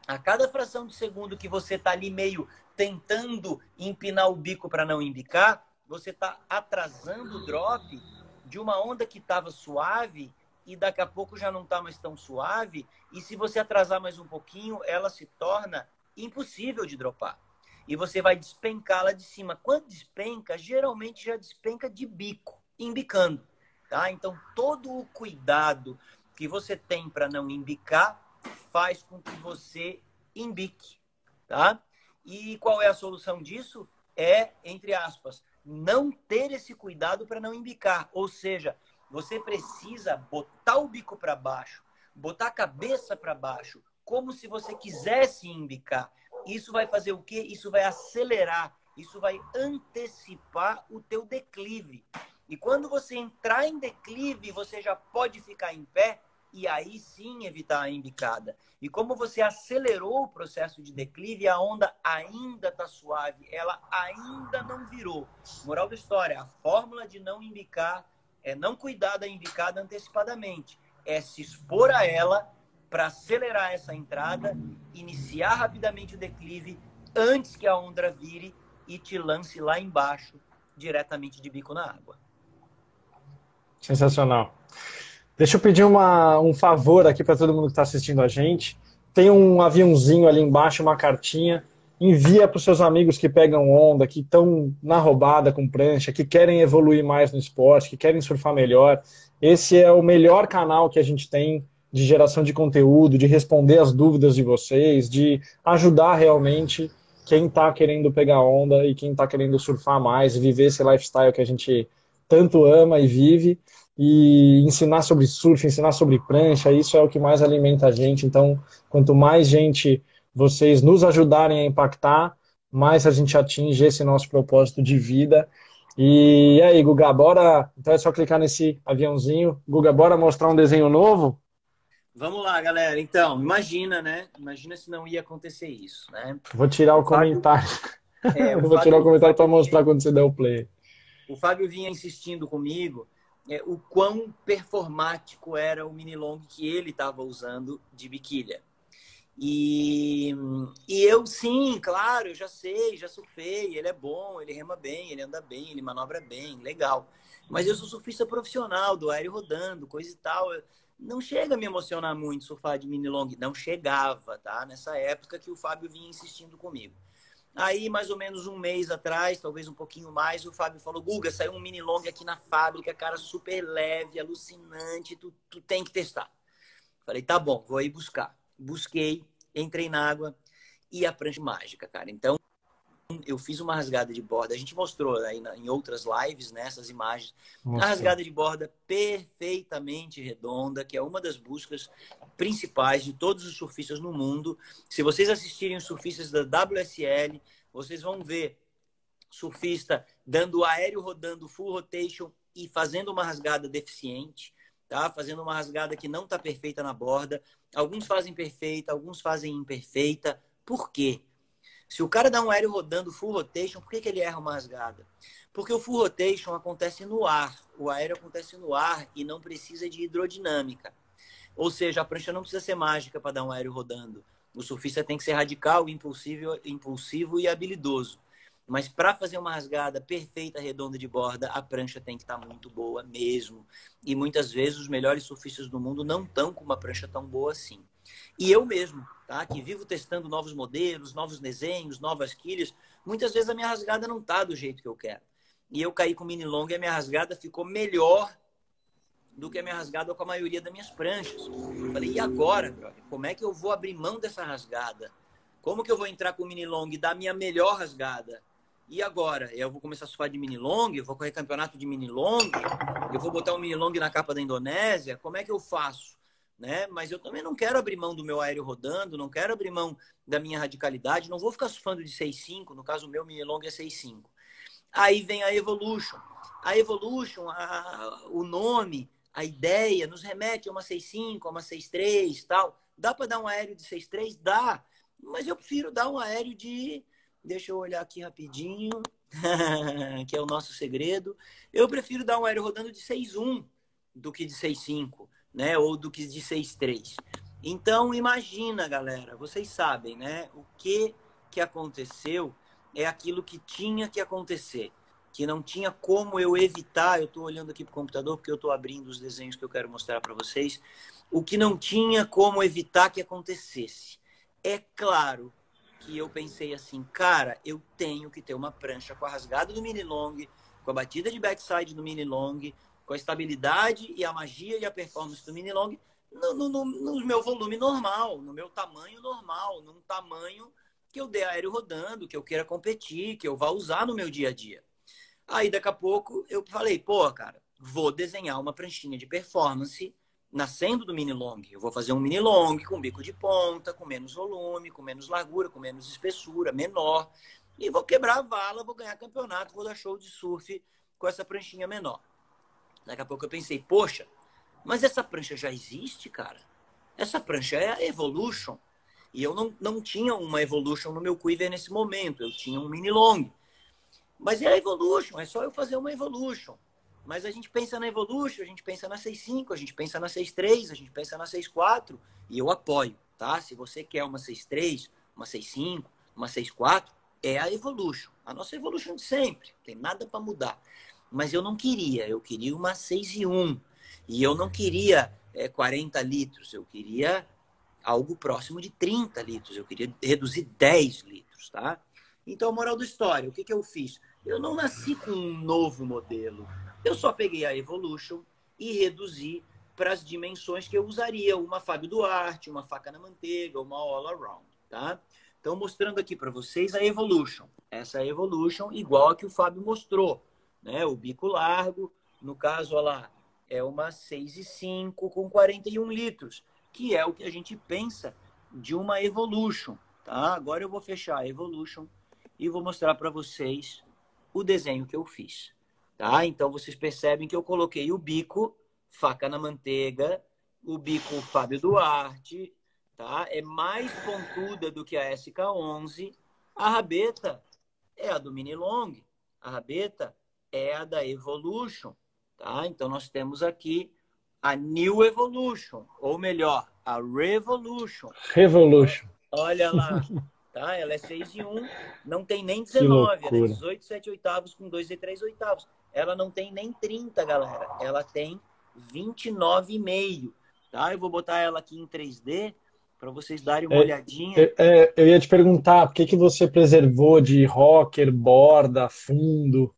Speaker 2: A cada fração de segundo que você está ali meio tentando empinar o bico para não embicar, você está atrasando o drop de uma onda que estava suave e daqui a pouco já não está mais tão suave. E se você atrasar mais um pouquinho, ela se torna impossível de dropar. E você vai despencar lá de cima. Quando despenca, geralmente já despenca de bico, embicando. Tá? Então, todo o cuidado que você tem para não embicar faz com que você embique. Tá? E qual é a solução disso? É, entre aspas, não ter esse cuidado para não embicar. Ou seja, você precisa botar o bico para baixo, botar a cabeça para baixo, como se você quisesse embicar. Isso vai fazer o quê? Isso vai acelerar, isso vai antecipar o teu declive. E quando você entrar em declive, você já pode ficar em pé e aí sim evitar a embicada. E como você acelerou o processo de declive, a onda ainda está suave, ela ainda não virou. Moral da história: a fórmula de não embicar é não cuidar da embicada antecipadamente, é se expor a ela para acelerar essa entrada, iniciar rapidamente o declive antes que a onda vire e te lance lá embaixo, diretamente de bico na água.
Speaker 1: Sensacional. Deixa eu pedir uma, um favor aqui para todo mundo que está assistindo a gente. Tem um aviãozinho ali embaixo, uma cartinha envia para os seus amigos que pegam onda, que estão na roubada com prancha, que querem evoluir mais no esporte, que querem surfar melhor. Esse é o melhor canal que a gente tem de geração de conteúdo, de responder as dúvidas de vocês, de ajudar realmente quem está querendo pegar onda e quem está querendo surfar mais viver esse lifestyle que a gente tanto ama e vive e ensinar sobre surf, ensinar sobre prancha, isso é o que mais alimenta a gente. Então, quanto mais gente vocês nos ajudarem a impactar, mais a gente atinge esse nosso propósito de vida. E aí, Guga, bora. Então é só clicar nesse aviãozinho. Guga, bora mostrar um desenho novo?
Speaker 2: Vamos lá, galera. Então, imagina, né? Imagina se não ia acontecer isso, né?
Speaker 1: Vou tirar o, o comentário. Fábio... É, o Vou Fábio, tirar o comentário para mostrar quando você der o play.
Speaker 2: O Fábio vinha insistindo comigo é, o quão performático era o mini long que ele estava usando de biquília. E, e eu, sim, claro, eu já sei, já surfei, ele é bom, ele rema bem, ele anda bem, ele manobra bem, legal. Mas eu sou surfista profissional, do aéreo rodando, coisa e tal. Não chega a me emocionar muito surfar de mini long, não chegava, tá? Nessa época que o Fábio vinha insistindo comigo. Aí, mais ou menos um mês atrás, talvez um pouquinho mais, o Fábio falou: Guga, saiu um mini long aqui na fábrica, cara, super leve, alucinante, tu, tu tem que testar. Falei: tá bom, vou aí buscar busquei, entrei na água e a prancha mágica, cara. Então, eu fiz uma rasgada de borda. A gente mostrou aí em outras lives nessas né, imagens. Nossa. A rasgada de borda perfeitamente redonda, que é uma das buscas principais de todos os surfistas no mundo. Se vocês assistirem os surfistas da WSL, vocês vão ver surfista dando aéreo rodando full rotation e fazendo uma rasgada deficiente tá? Fazendo uma rasgada que não está perfeita na borda. Alguns fazem perfeita, alguns fazem imperfeita. Por quê? Se o cara dá um aéreo rodando full rotation, por que, que ele erra uma rasgada? Porque o full rotation acontece no ar. O aéreo acontece no ar e não precisa de hidrodinâmica. Ou seja, a prancha não precisa ser mágica para dar um aéreo rodando. O surfista tem que ser radical, impulsivo, impulsivo e habilidoso. Mas para fazer uma rasgada perfeita, redonda de borda, a prancha tem que estar tá muito boa mesmo. E muitas vezes os melhores surfistas do mundo não estão com uma prancha tão boa assim. E eu mesmo, tá? Que vivo testando novos modelos, novos desenhos, novas quilhas. Muitas vezes a minha rasgada não tá do jeito que eu quero. E eu caí com mini long e a minha rasgada ficou melhor do que a minha rasgada com a maioria das minhas pranchas. Eu falei, e agora, brother? Como é que eu vou abrir mão dessa rasgada? Como que eu vou entrar com o mini long e dar a minha melhor rasgada? E agora? Eu vou começar a surfar de mini long? Eu vou correr campeonato de mini long? Eu vou botar um mini long na capa da Indonésia? Como é que eu faço? Né? Mas eu também não quero abrir mão do meu aéreo rodando, não quero abrir mão da minha radicalidade, não vou ficar surfando de 6.5, no caso o meu mini long é 6.5. Aí vem a Evolution. A Evolution, a, o nome, a ideia nos remete a uma 6.5, a uma 6.3 tal. Dá para dar um aéreo de 6.3? Dá. Mas eu prefiro dar um aéreo de Deixa eu olhar aqui rapidinho, que é o nosso segredo. Eu prefiro dar um aéreo rodando de 6.1 do que de 6.5, né? Ou do que de 6.3. Então, imagina, galera, vocês sabem, né? O que, que aconteceu é aquilo que tinha que acontecer. Que não tinha como eu evitar. Eu estou olhando aqui para o computador porque eu estou abrindo os desenhos que eu quero mostrar para vocês. O que não tinha como evitar que acontecesse. É claro que eu pensei assim, cara, eu tenho que ter uma prancha com a rasgada do mini long, com a batida de backside do mini long, com a estabilidade e a magia e a performance do mini long no, no, no, no meu volume normal, no meu tamanho normal, num tamanho que eu dê aéreo rodando, que eu queira competir, que eu vá usar no meu dia a dia. Aí daqui a pouco eu falei, pô, cara, vou desenhar uma pranchinha de performance nascendo do mini long. Eu vou fazer um mini long com bico de ponta, com menos volume, com menos largura, com menos espessura, menor. E vou quebrar a vala, vou ganhar campeonato, vou dar show de surf com essa pranchinha menor. Daqui a pouco eu pensei, poxa, mas essa prancha já existe, cara? Essa prancha é a Evolution. E eu não, não tinha uma Evolution no meu quiver nesse momento, eu tinha um mini long. Mas é a Evolution, é só eu fazer uma Evolution. Mas a gente pensa na Evolution, a gente pensa na 6.5, a gente pensa na 6.3, a gente pensa na 6.4 e eu apoio, tá? Se você quer uma 6.3, uma 6.5, uma 6.4, é a Evolution. A nossa Evolution de sempre, tem nada para mudar. Mas eu não queria, eu queria uma 6 e 1. E eu não queria é, 40 litros, eu queria algo próximo de 30 litros, eu queria reduzir 10 litros, tá? Então, moral da história, o que, que eu fiz? Eu não nasci com um novo modelo. Eu só peguei a Evolution e reduzi para as dimensões que eu usaria uma Fábio Duarte, uma faca na manteiga, uma all around, tá? Então, mostrando aqui para vocês a Evolution. Essa Evolution igual a que o Fábio mostrou, né? O bico largo, no caso, olha lá, é uma 6,5 com 41 litros, que é o que a gente pensa de uma Evolution, tá? Agora eu vou fechar a Evolution e vou mostrar para vocês o desenho que eu fiz. Tá? Então vocês percebem que eu coloquei o bico faca na manteiga, o bico Fábio Duarte, tá? É mais pontuda do que a SK11. A rabeta é a do Mini Long. A rabeta é a da Evolution, tá? Então nós temos aqui a New Evolution, ou melhor, a Revolution.
Speaker 1: Revolution.
Speaker 2: Olha lá, tá? Ela é 6 e 1, não tem nem 19, ela é 18, 7 oitavos com 2 e 3 oitavos ela não tem nem 30, galera. Ela tem 29,5, tá? Eu vou botar ela aqui em 3D para vocês darem uma é, olhadinha.
Speaker 1: É, é, eu ia te perguntar, por que, que você preservou de rocker, borda, fundo?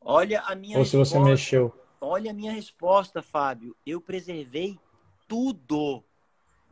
Speaker 2: Olha a minha
Speaker 1: Ou resposta. se você mexeu.
Speaker 2: Olha a minha resposta, Fábio. Eu preservei tudo.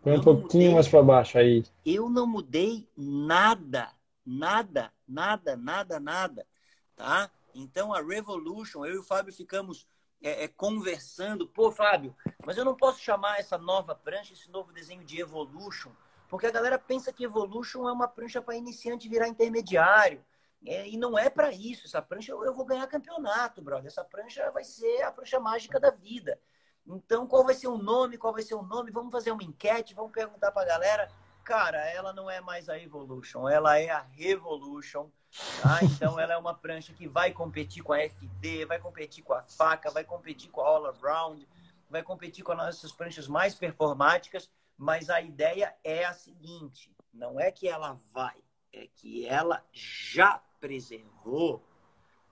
Speaker 1: Põe um pouquinho mudei, mais para baixo aí.
Speaker 2: Eu não mudei nada, nada, nada, nada, nada, tá? Então, a Revolution, eu e o Fábio ficamos é, é, conversando. Pô, Fábio, mas eu não posso chamar essa nova prancha, esse novo desenho de Evolution, porque a galera pensa que Evolution é uma prancha para iniciante virar intermediário. É, e não é para isso. Essa prancha eu, eu vou ganhar campeonato, brother. Essa prancha vai ser a prancha mágica da vida. Então, qual vai ser o nome? Qual vai ser o nome? Vamos fazer uma enquete, vamos perguntar para a galera. Cara, ela não é mais a Evolution, ela é a Revolution. Tá? Então ela é uma prancha que vai competir com a FD, vai competir com a faca, vai competir com a All Around, vai competir com as nossas pranchas mais performáticas, mas a ideia é a seguinte: não é que ela vai, é que ela já preservou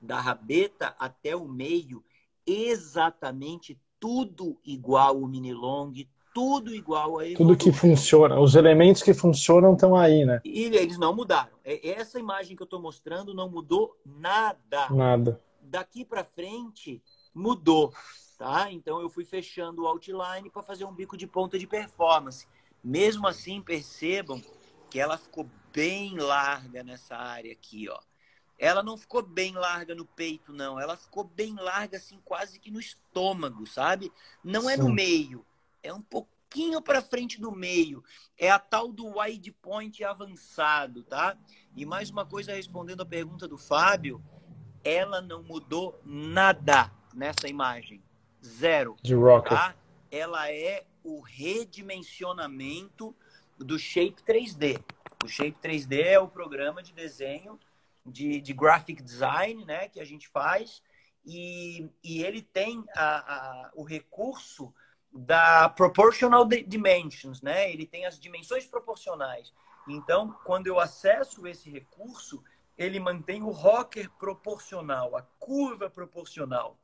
Speaker 2: da rabeta até o meio exatamente tudo igual o mini long, tudo igual a
Speaker 1: Tudo que funciona, os elementos que funcionam estão aí, né?
Speaker 2: E eles não mudaram. É, essa imagem que eu estou mostrando não mudou nada.
Speaker 1: Nada.
Speaker 2: Daqui para frente mudou, tá? Então eu fui fechando o outline para fazer um bico de ponta de performance. Mesmo assim, percebam que ela ficou bem larga nessa área aqui, ó. Ela não ficou bem larga no peito, não. Ela ficou bem larga, assim, quase que no estômago, sabe? Não Sim. é no meio. É um pouquinho para frente do meio. É a tal do wide point avançado, tá? E mais uma coisa, respondendo a pergunta do Fábio, ela não mudou nada nessa imagem. Zero.
Speaker 1: De rocker. Tá?
Speaker 2: Ela é o redimensionamento do Shape 3D. O Shape 3D é o programa de desenho de, de graphic design né, que a gente faz e, e ele tem a, a, o recurso da proportional dimensions, né? Ele tem as dimensões proporcionais. Então, quando eu acesso esse recurso, ele mantém o rocker proporcional, a curva proporcional.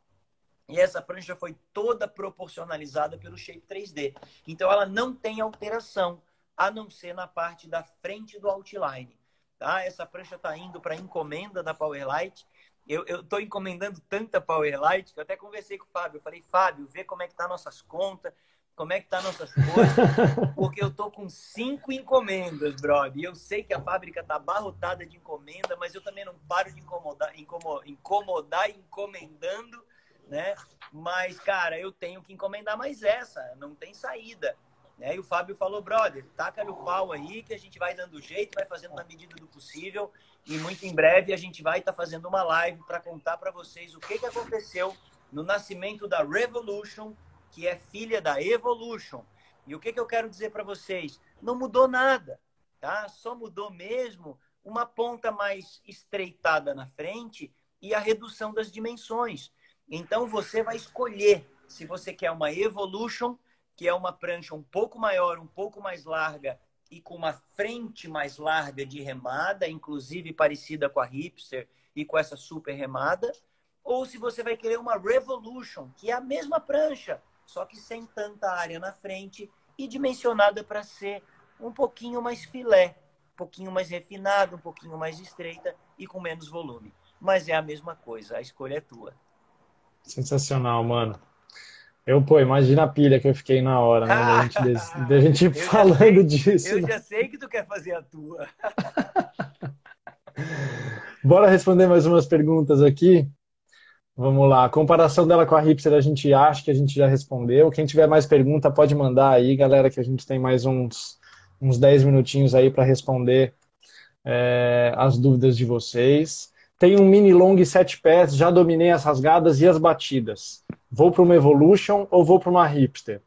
Speaker 2: E essa prancha foi toda proporcionalizada pelo Shape 3D. Então ela não tem alteração, a não ser na parte da frente do outline. Tá? Essa prancha está indo para encomenda da Powerlight. Eu estou encomendando tanta Powerlight que eu até conversei com o Fábio. Eu falei, Fábio, vê como é que tá nossas contas, como é que tá nossas coisas, porque eu tô com cinco encomendas, brother. E eu sei que a fábrica tá abarrotada de encomenda, mas eu também não paro de incomodar, incomodar, incomodar encomendando né? Mas, cara, eu tenho que encomendar mais essa, não tem saída. Né? E o Fábio falou, brother, taca-lhe o pau aí que a gente vai dando jeito, vai fazendo na medida do possível. E muito em breve a gente vai estar tá fazendo uma live para contar para vocês o que, que aconteceu no nascimento da Revolution, que é filha da Evolution. E o que, que eu quero dizer para vocês? Não mudou nada, tá? Só mudou mesmo uma ponta mais estreitada na frente e a redução das dimensões. Então você vai escolher se você quer uma Evolution, que é uma prancha um pouco maior, um pouco mais larga e com uma frente mais larga de remada, inclusive parecida com a Hipster e com essa super remada, ou se você vai querer uma Revolution, que é a mesma prancha, só que sem tanta área na frente e dimensionada para ser um pouquinho mais filé, um pouquinho mais refinada, um pouquinho mais estreita e com menos volume. Mas é a mesma coisa, a escolha é tua.
Speaker 1: Sensacional, mano. Eu, pô, imagina a pilha que eu fiquei na hora, né? Da gente, da gente falando
Speaker 2: sei,
Speaker 1: disso.
Speaker 2: Eu né? já sei que tu quer fazer a tua.
Speaker 1: Bora responder mais umas perguntas aqui. Vamos lá. A comparação dela com a Hipster a gente acha que a gente já respondeu. Quem tiver mais pergunta pode mandar aí, galera, que a gente tem mais uns, uns 10 minutinhos aí para responder é, as dúvidas de vocês. Tenho um mini long sete pés, já dominei as rasgadas e as batidas. Vou para uma Evolution ou vou para uma Hipster?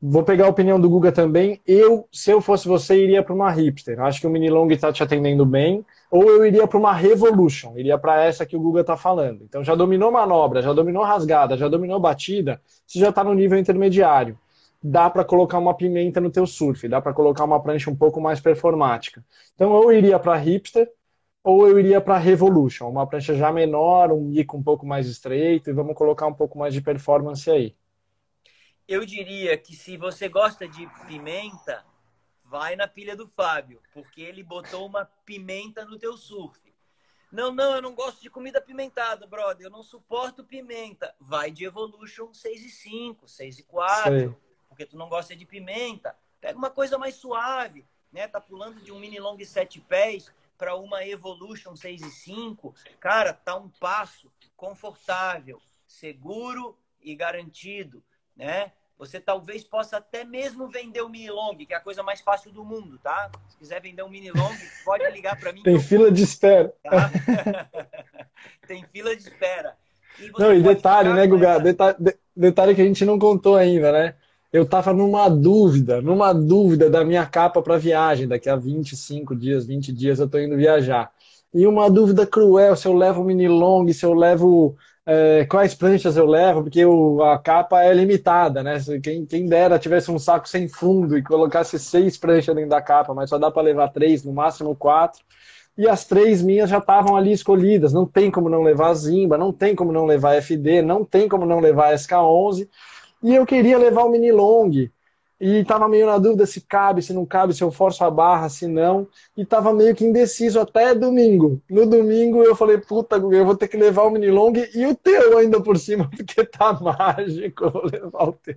Speaker 1: Vou pegar a opinião do Guga também. Eu, se eu fosse você, iria para uma Hipster. Acho que o mini long está te atendendo bem. Ou eu iria para uma Revolution, iria para essa que o Guga está falando. Então já dominou manobra, já dominou rasgada, já dominou batida, você já está no nível intermediário. Dá para colocar uma pimenta no teu surf, dá para colocar uma prancha um pouco mais performática. Então eu iria para Hipster, ou eu iria para Revolution, uma prancha já menor, um bico um pouco mais estreito e vamos colocar um pouco mais de performance aí.
Speaker 2: Eu diria que se você gosta de pimenta, vai na pilha do Fábio, porque ele botou uma pimenta no teu surf. Não, não, eu não gosto de comida pimentada, brother. Eu não suporto pimenta. Vai de Evolution 6 e 5, 6 e 4, Sei. porque tu não gosta de pimenta. Pega uma coisa mais suave, né? Tá pulando de um mini long 7 pés para uma Evolution 6 e 5, cara, tá um passo confortável, seguro e garantido, né? Você talvez possa até mesmo vender o mini long, que é a coisa mais fácil do mundo, tá? Se quiser vender um mini long, pode ligar para mim.
Speaker 1: Tem fila de espera. Tá?
Speaker 2: Tem fila de espera.
Speaker 1: E não, e detalhe, né, Guga? Essa... Detalhe, detalhe que a gente não contou ainda, né? Eu estava numa dúvida, numa dúvida da minha capa para viagem. Daqui a 25 dias, 20 dias eu estou indo viajar. E uma dúvida cruel, se eu levo mini long, se eu levo é, quais pranchas eu levo, porque o, a capa é limitada, né? Quem, quem dera tivesse um saco sem fundo e colocasse seis pranchas dentro da capa, mas só dá para levar três, no máximo quatro. e as três minhas já estavam ali escolhidas. Não tem como não levar Zimba, não tem como não levar FD, não tem como não levar a SK11. E eu queria levar o mini long. E estava meio na dúvida se cabe, se não cabe, se eu forço a barra, se não. E estava meio que indeciso até domingo. No domingo eu falei, puta, eu vou ter que levar o mini long e o teu ainda por cima, porque tá mágico, eu vou levar o teu.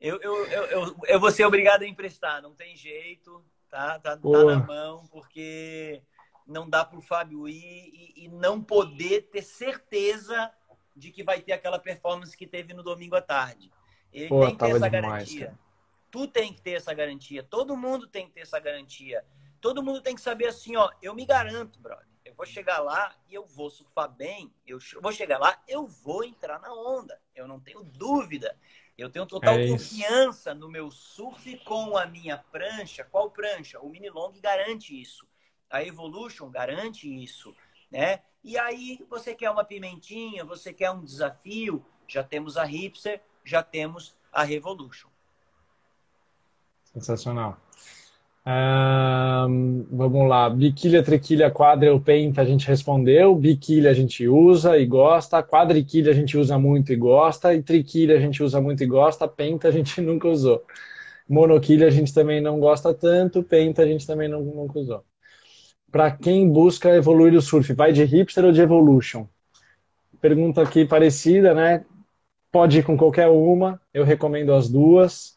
Speaker 2: Eu, eu, eu, eu, eu vou ser obrigado a emprestar, não tem jeito, tá? Tá, tá na mão, porque não dá para o Fábio ir e, e, não poder ter certeza de que vai ter aquela performance que teve no domingo à tarde. Ele Pô, tem que ter essa demais, garantia. Cara. Tu tem que ter essa garantia. Todo mundo tem que ter essa garantia. Todo mundo tem que saber assim, ó, eu me garanto, brother. Eu vou chegar lá e eu vou surfar bem. Eu vou chegar lá, eu vou entrar na onda. Eu não tenho dúvida. Eu tenho total é confiança no meu surf com a minha prancha. Qual prancha? O mini long garante isso. A Evolution garante isso, né? E aí você quer uma pimentinha, você quer um desafio, já temos a Hipster, já temos a Revolution.
Speaker 1: Sensacional. Um, vamos lá, biquília, triquilha, quadra, penta a gente respondeu, biquília a gente usa e gosta, quadriquilha a gente usa muito e gosta, e triquilha a gente usa muito e gosta, penta a gente nunca usou. Monoquilha a gente também não gosta tanto, penta a gente também não, nunca usou para quem busca evoluir o surf? Vai de hipster ou de evolution? Pergunta aqui parecida, né? Pode ir com qualquer uma, eu recomendo as duas.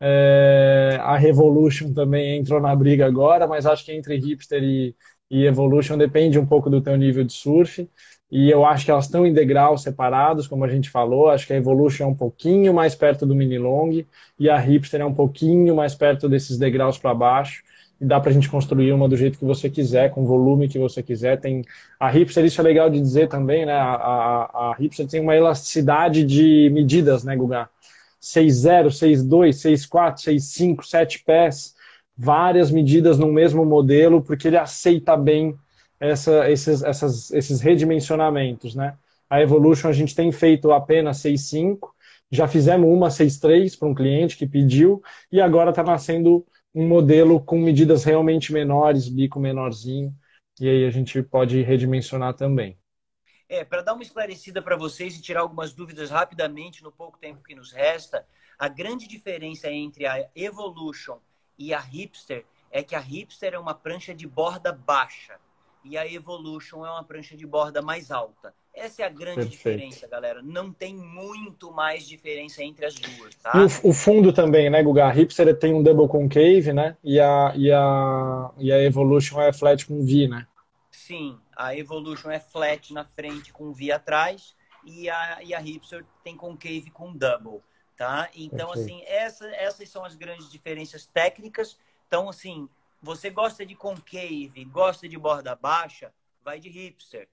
Speaker 1: É, a Revolution também entrou na briga agora, mas acho que entre hipster e, e Evolution depende um pouco do teu nível de surf. E eu acho que elas estão em degraus separados, como a gente falou. Acho que a Evolution é um pouquinho mais perto do mini long e a hipster é um pouquinho mais perto desses degraus para baixo e dá para a gente construir uma do jeito que você quiser, com o volume que você quiser. Tem a Hipster, isso é legal de dizer também, né? A, a, a Hipster tem uma elasticidade de medidas, né, Guga? 6.0, 6.2, 6.4, 6.5, 7 pés, várias medidas no mesmo modelo, porque ele aceita bem essa, esses, essas, esses redimensionamentos, né? A Evolution a gente tem feito apenas 6.5, já fizemos uma 6.3 para um cliente que pediu, e agora está nascendo um modelo com medidas realmente menores, bico menorzinho, e aí a gente pode redimensionar também.
Speaker 2: É, para dar uma esclarecida para vocês e tirar algumas dúvidas rapidamente no pouco tempo que nos resta, a grande diferença entre a Evolution e a Hipster é que a Hipster é uma prancha de borda baixa e a Evolution é uma prancha de borda mais alta. Essa é a grande Perfeito. diferença, galera. Não tem muito mais diferença entre as duas, tá?
Speaker 1: O, o, fundo também, né, Guga? A Hipster tem um double concave, né? E a, e a, e a Evolution é flat com V, né?
Speaker 2: Sim, a Evolution é flat na frente com V atrás e a, e a Hipster tem concave com double, tá? Então, Perfeito. assim, essa, essas são as grandes diferenças técnicas. Então, assim, você gosta de concave, gosta de borda baixa, vai de Hipster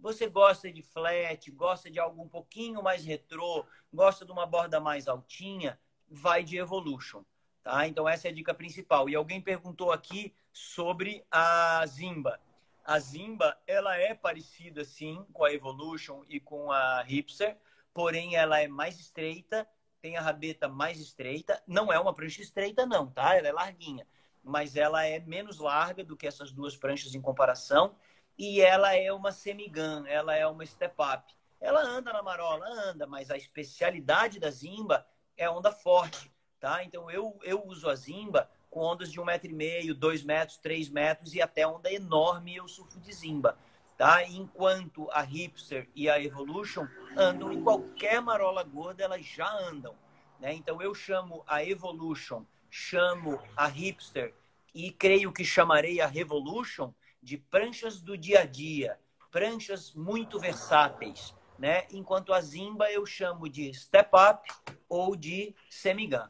Speaker 2: você gosta de flat, gosta de algo um pouquinho mais retrô, gosta de uma borda mais altinha, vai de Evolution. Tá? Então essa é a dica principal. E alguém perguntou aqui sobre a Zimba. A Zimba, ela é parecida sim com a Evolution e com a Hipster, porém ela é mais estreita, tem a rabeta mais estreita. Não é uma prancha estreita não, tá? Ela é larguinha, mas ela é menos larga do que essas duas pranchas em comparação e ela é uma semigun, ela é uma step-up. Ela anda na marola, anda, mas a especialidade da Zimba é onda forte, tá? Então eu, eu uso a Zimba com ondas de um metro e meio, dois metros, três metros e até onda enorme eu surfo de Zimba, tá? Enquanto a Hipster e a Evolution andam em qualquer marola gorda, elas já andam, né? Então eu chamo a Evolution, chamo a Hipster e creio que chamarei a Revolution de pranchas do dia a dia, pranchas muito versáteis, né? Enquanto a Zimba eu chamo de step up ou de semigun.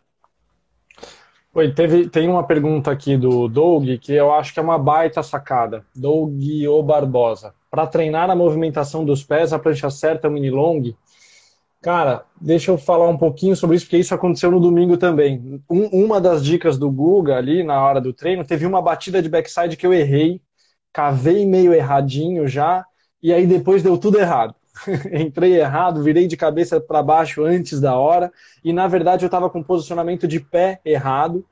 Speaker 1: Oi, teve, tem uma pergunta aqui do Doug que eu acho que é uma baita sacada. Doug O Barbosa. Para treinar a movimentação dos pés, a prancha certa é o mini long. Cara, deixa eu falar um pouquinho sobre isso, porque isso aconteceu no domingo também. Um, uma das dicas do Guga ali na hora do treino, teve uma batida de backside que eu errei cavei meio erradinho já, e aí depois deu tudo errado. Entrei errado, virei de cabeça para baixo antes da hora, e na verdade eu estava com posicionamento de pé errado,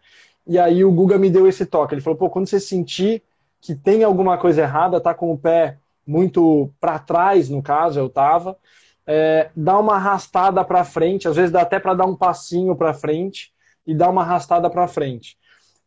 Speaker 1: e aí o Guga me deu esse toque. Ele falou: pô, quando você sentir que tem alguma coisa errada, tá com o pé muito para trás, no caso, eu tava, é, dá uma arrastada para frente, às vezes dá até para dar um passinho para frente e dar uma arrastada para frente.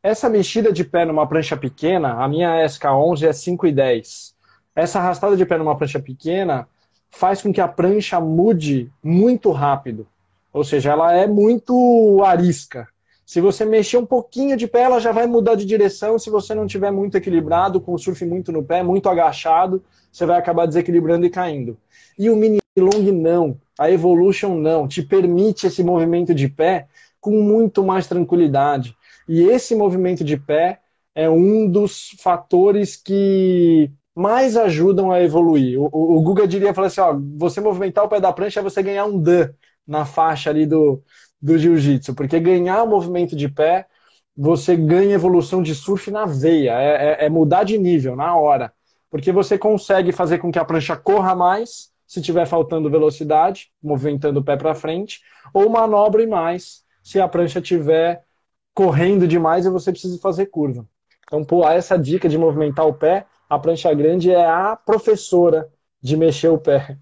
Speaker 1: Essa mexida de pé numa prancha pequena, a minha SK11 é 5 e 10. Essa arrastada de pé numa prancha pequena faz com que a prancha mude muito rápido. Ou seja, ela é muito arisca. Se você mexer um pouquinho de pé, ela já vai mudar de direção. Se você não tiver muito equilibrado, com o surf muito no pé, muito agachado, você vai acabar desequilibrando e caindo. E o mini long não, a Evolution não, te permite esse movimento de pé com muito mais tranquilidade. E esse movimento de pé é um dos fatores que mais ajudam a evoluir. O, o, Guga diria, falar assim, ó, você movimentar o pé da prancha é você ganhar um dan na faixa ali do, do jiu-jitsu, porque ganhar o movimento de pé, você ganha evolução de surf na veia, é, é, é, mudar de nível na hora, porque você consegue fazer com que a prancha corra mais, se tiver faltando velocidade, movimentando o pé para frente, ou manobre mais, se a prancha tiver correndo demais e você precisa fazer curva. Então, pô, essa dica de movimentar o pé, a prancha grande é a professora de mexer o pé.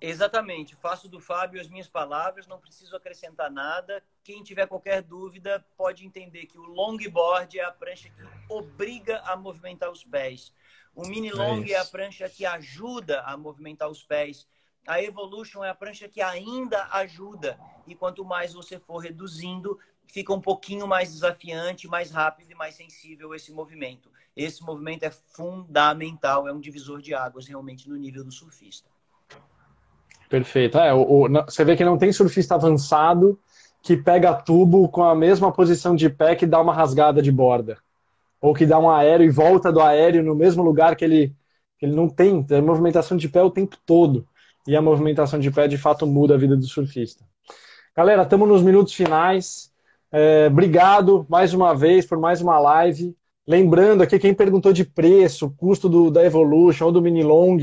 Speaker 2: Exatamente. Faço do Fábio as minhas palavras, não preciso acrescentar nada. Quem tiver qualquer dúvida pode entender que o longboard é a prancha que obriga a movimentar os pés. O mini long é, é a prancha que ajuda a movimentar os pés. A Evolution é a prancha que ainda ajuda. E quanto mais você for reduzindo, fica um pouquinho mais desafiante, mais rápido e mais sensível esse movimento. Esse movimento é fundamental, é um divisor de águas realmente no nível do surfista.
Speaker 1: Perfeito. É, o, o, você vê que não tem surfista avançado que pega tubo com a mesma posição de pé que dá uma rasgada de borda. Ou que dá um aéreo e volta do aéreo no mesmo lugar que ele, que ele não tem. Tem movimentação de pé o tempo todo. E a movimentação de pé de fato muda a vida do surfista. Galera, estamos nos minutos finais. É, obrigado mais uma vez por mais uma live. Lembrando aqui, quem perguntou de preço, custo do, da Evolution ou do Mini Long,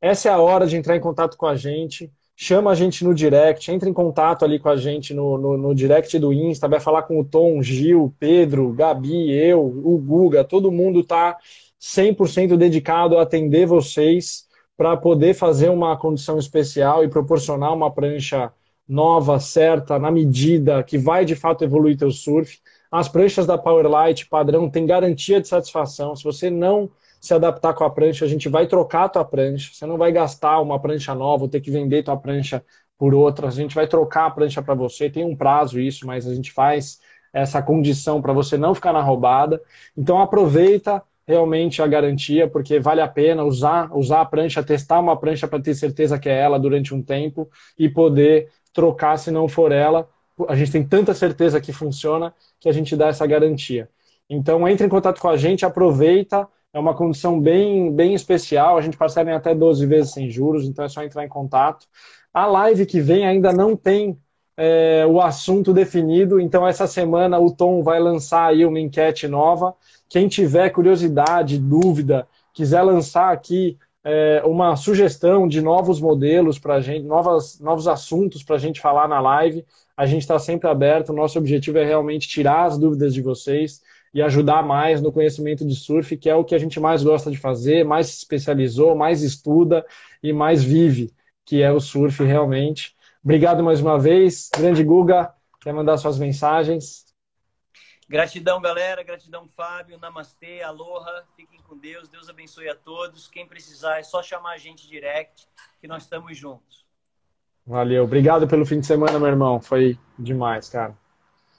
Speaker 1: essa é a hora de entrar em contato com a gente. Chama a gente no direct, entra em contato ali com a gente no, no, no direct do Insta, vai falar com o Tom, Gil, Pedro, Gabi, eu, o Guga, todo mundo está 100% dedicado a atender vocês para poder fazer uma condição especial e proporcionar uma prancha nova, certa, na medida, que vai de fato evoluir teu surf. As pranchas da Powerlight padrão têm garantia de satisfação. Se você não se adaptar com a prancha, a gente vai trocar a tua prancha. Você não vai gastar uma prancha nova, ou ter que vender tua prancha por outra. A gente vai trocar a prancha para você. Tem um prazo isso, mas a gente faz essa condição para você não ficar na roubada. Então aproveita realmente a garantia, porque vale a pena usar, usar a prancha, testar uma prancha para ter certeza que é ela durante um tempo e poder trocar se não for ela. A gente tem tanta certeza que funciona que a gente dá essa garantia. Então entre em contato com a gente, aproveita é uma condição bem, bem especial. A gente parcela em até 12 vezes sem juros, então é só entrar em contato. A live que vem ainda não tem é, o assunto definido, então essa semana o Tom vai lançar aí uma enquete nova. Quem tiver curiosidade, dúvida, quiser lançar aqui é, uma sugestão de novos modelos para a gente, novas, novos assuntos para a gente falar na live, a gente está sempre aberto. Nosso objetivo é realmente tirar as dúvidas de vocês e ajudar mais no conhecimento de surf, que é o que a gente mais gosta de fazer, mais se especializou, mais estuda e mais vive, que é o surf realmente. Obrigado mais uma vez. Grande Guga, quer mandar suas mensagens?
Speaker 2: Gratidão, galera. Gratidão, Fábio. Namastê, aloha. Fiquem com Deus. Deus abençoe a todos. Quem precisar é só chamar a gente direct, que nós estamos juntos.
Speaker 1: Valeu. Obrigado pelo fim de semana, meu irmão. Foi demais, cara.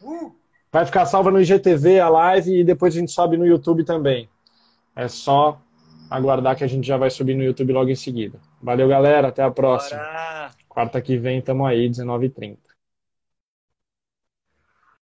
Speaker 1: Uh! Vai ficar salva no IGTV a live e depois a gente sobe no YouTube também. É só aguardar que a gente já vai subir no YouTube logo em seguida. Valeu, galera. Até a próxima. Bora. Quarta que vem, tamo aí, 19h30.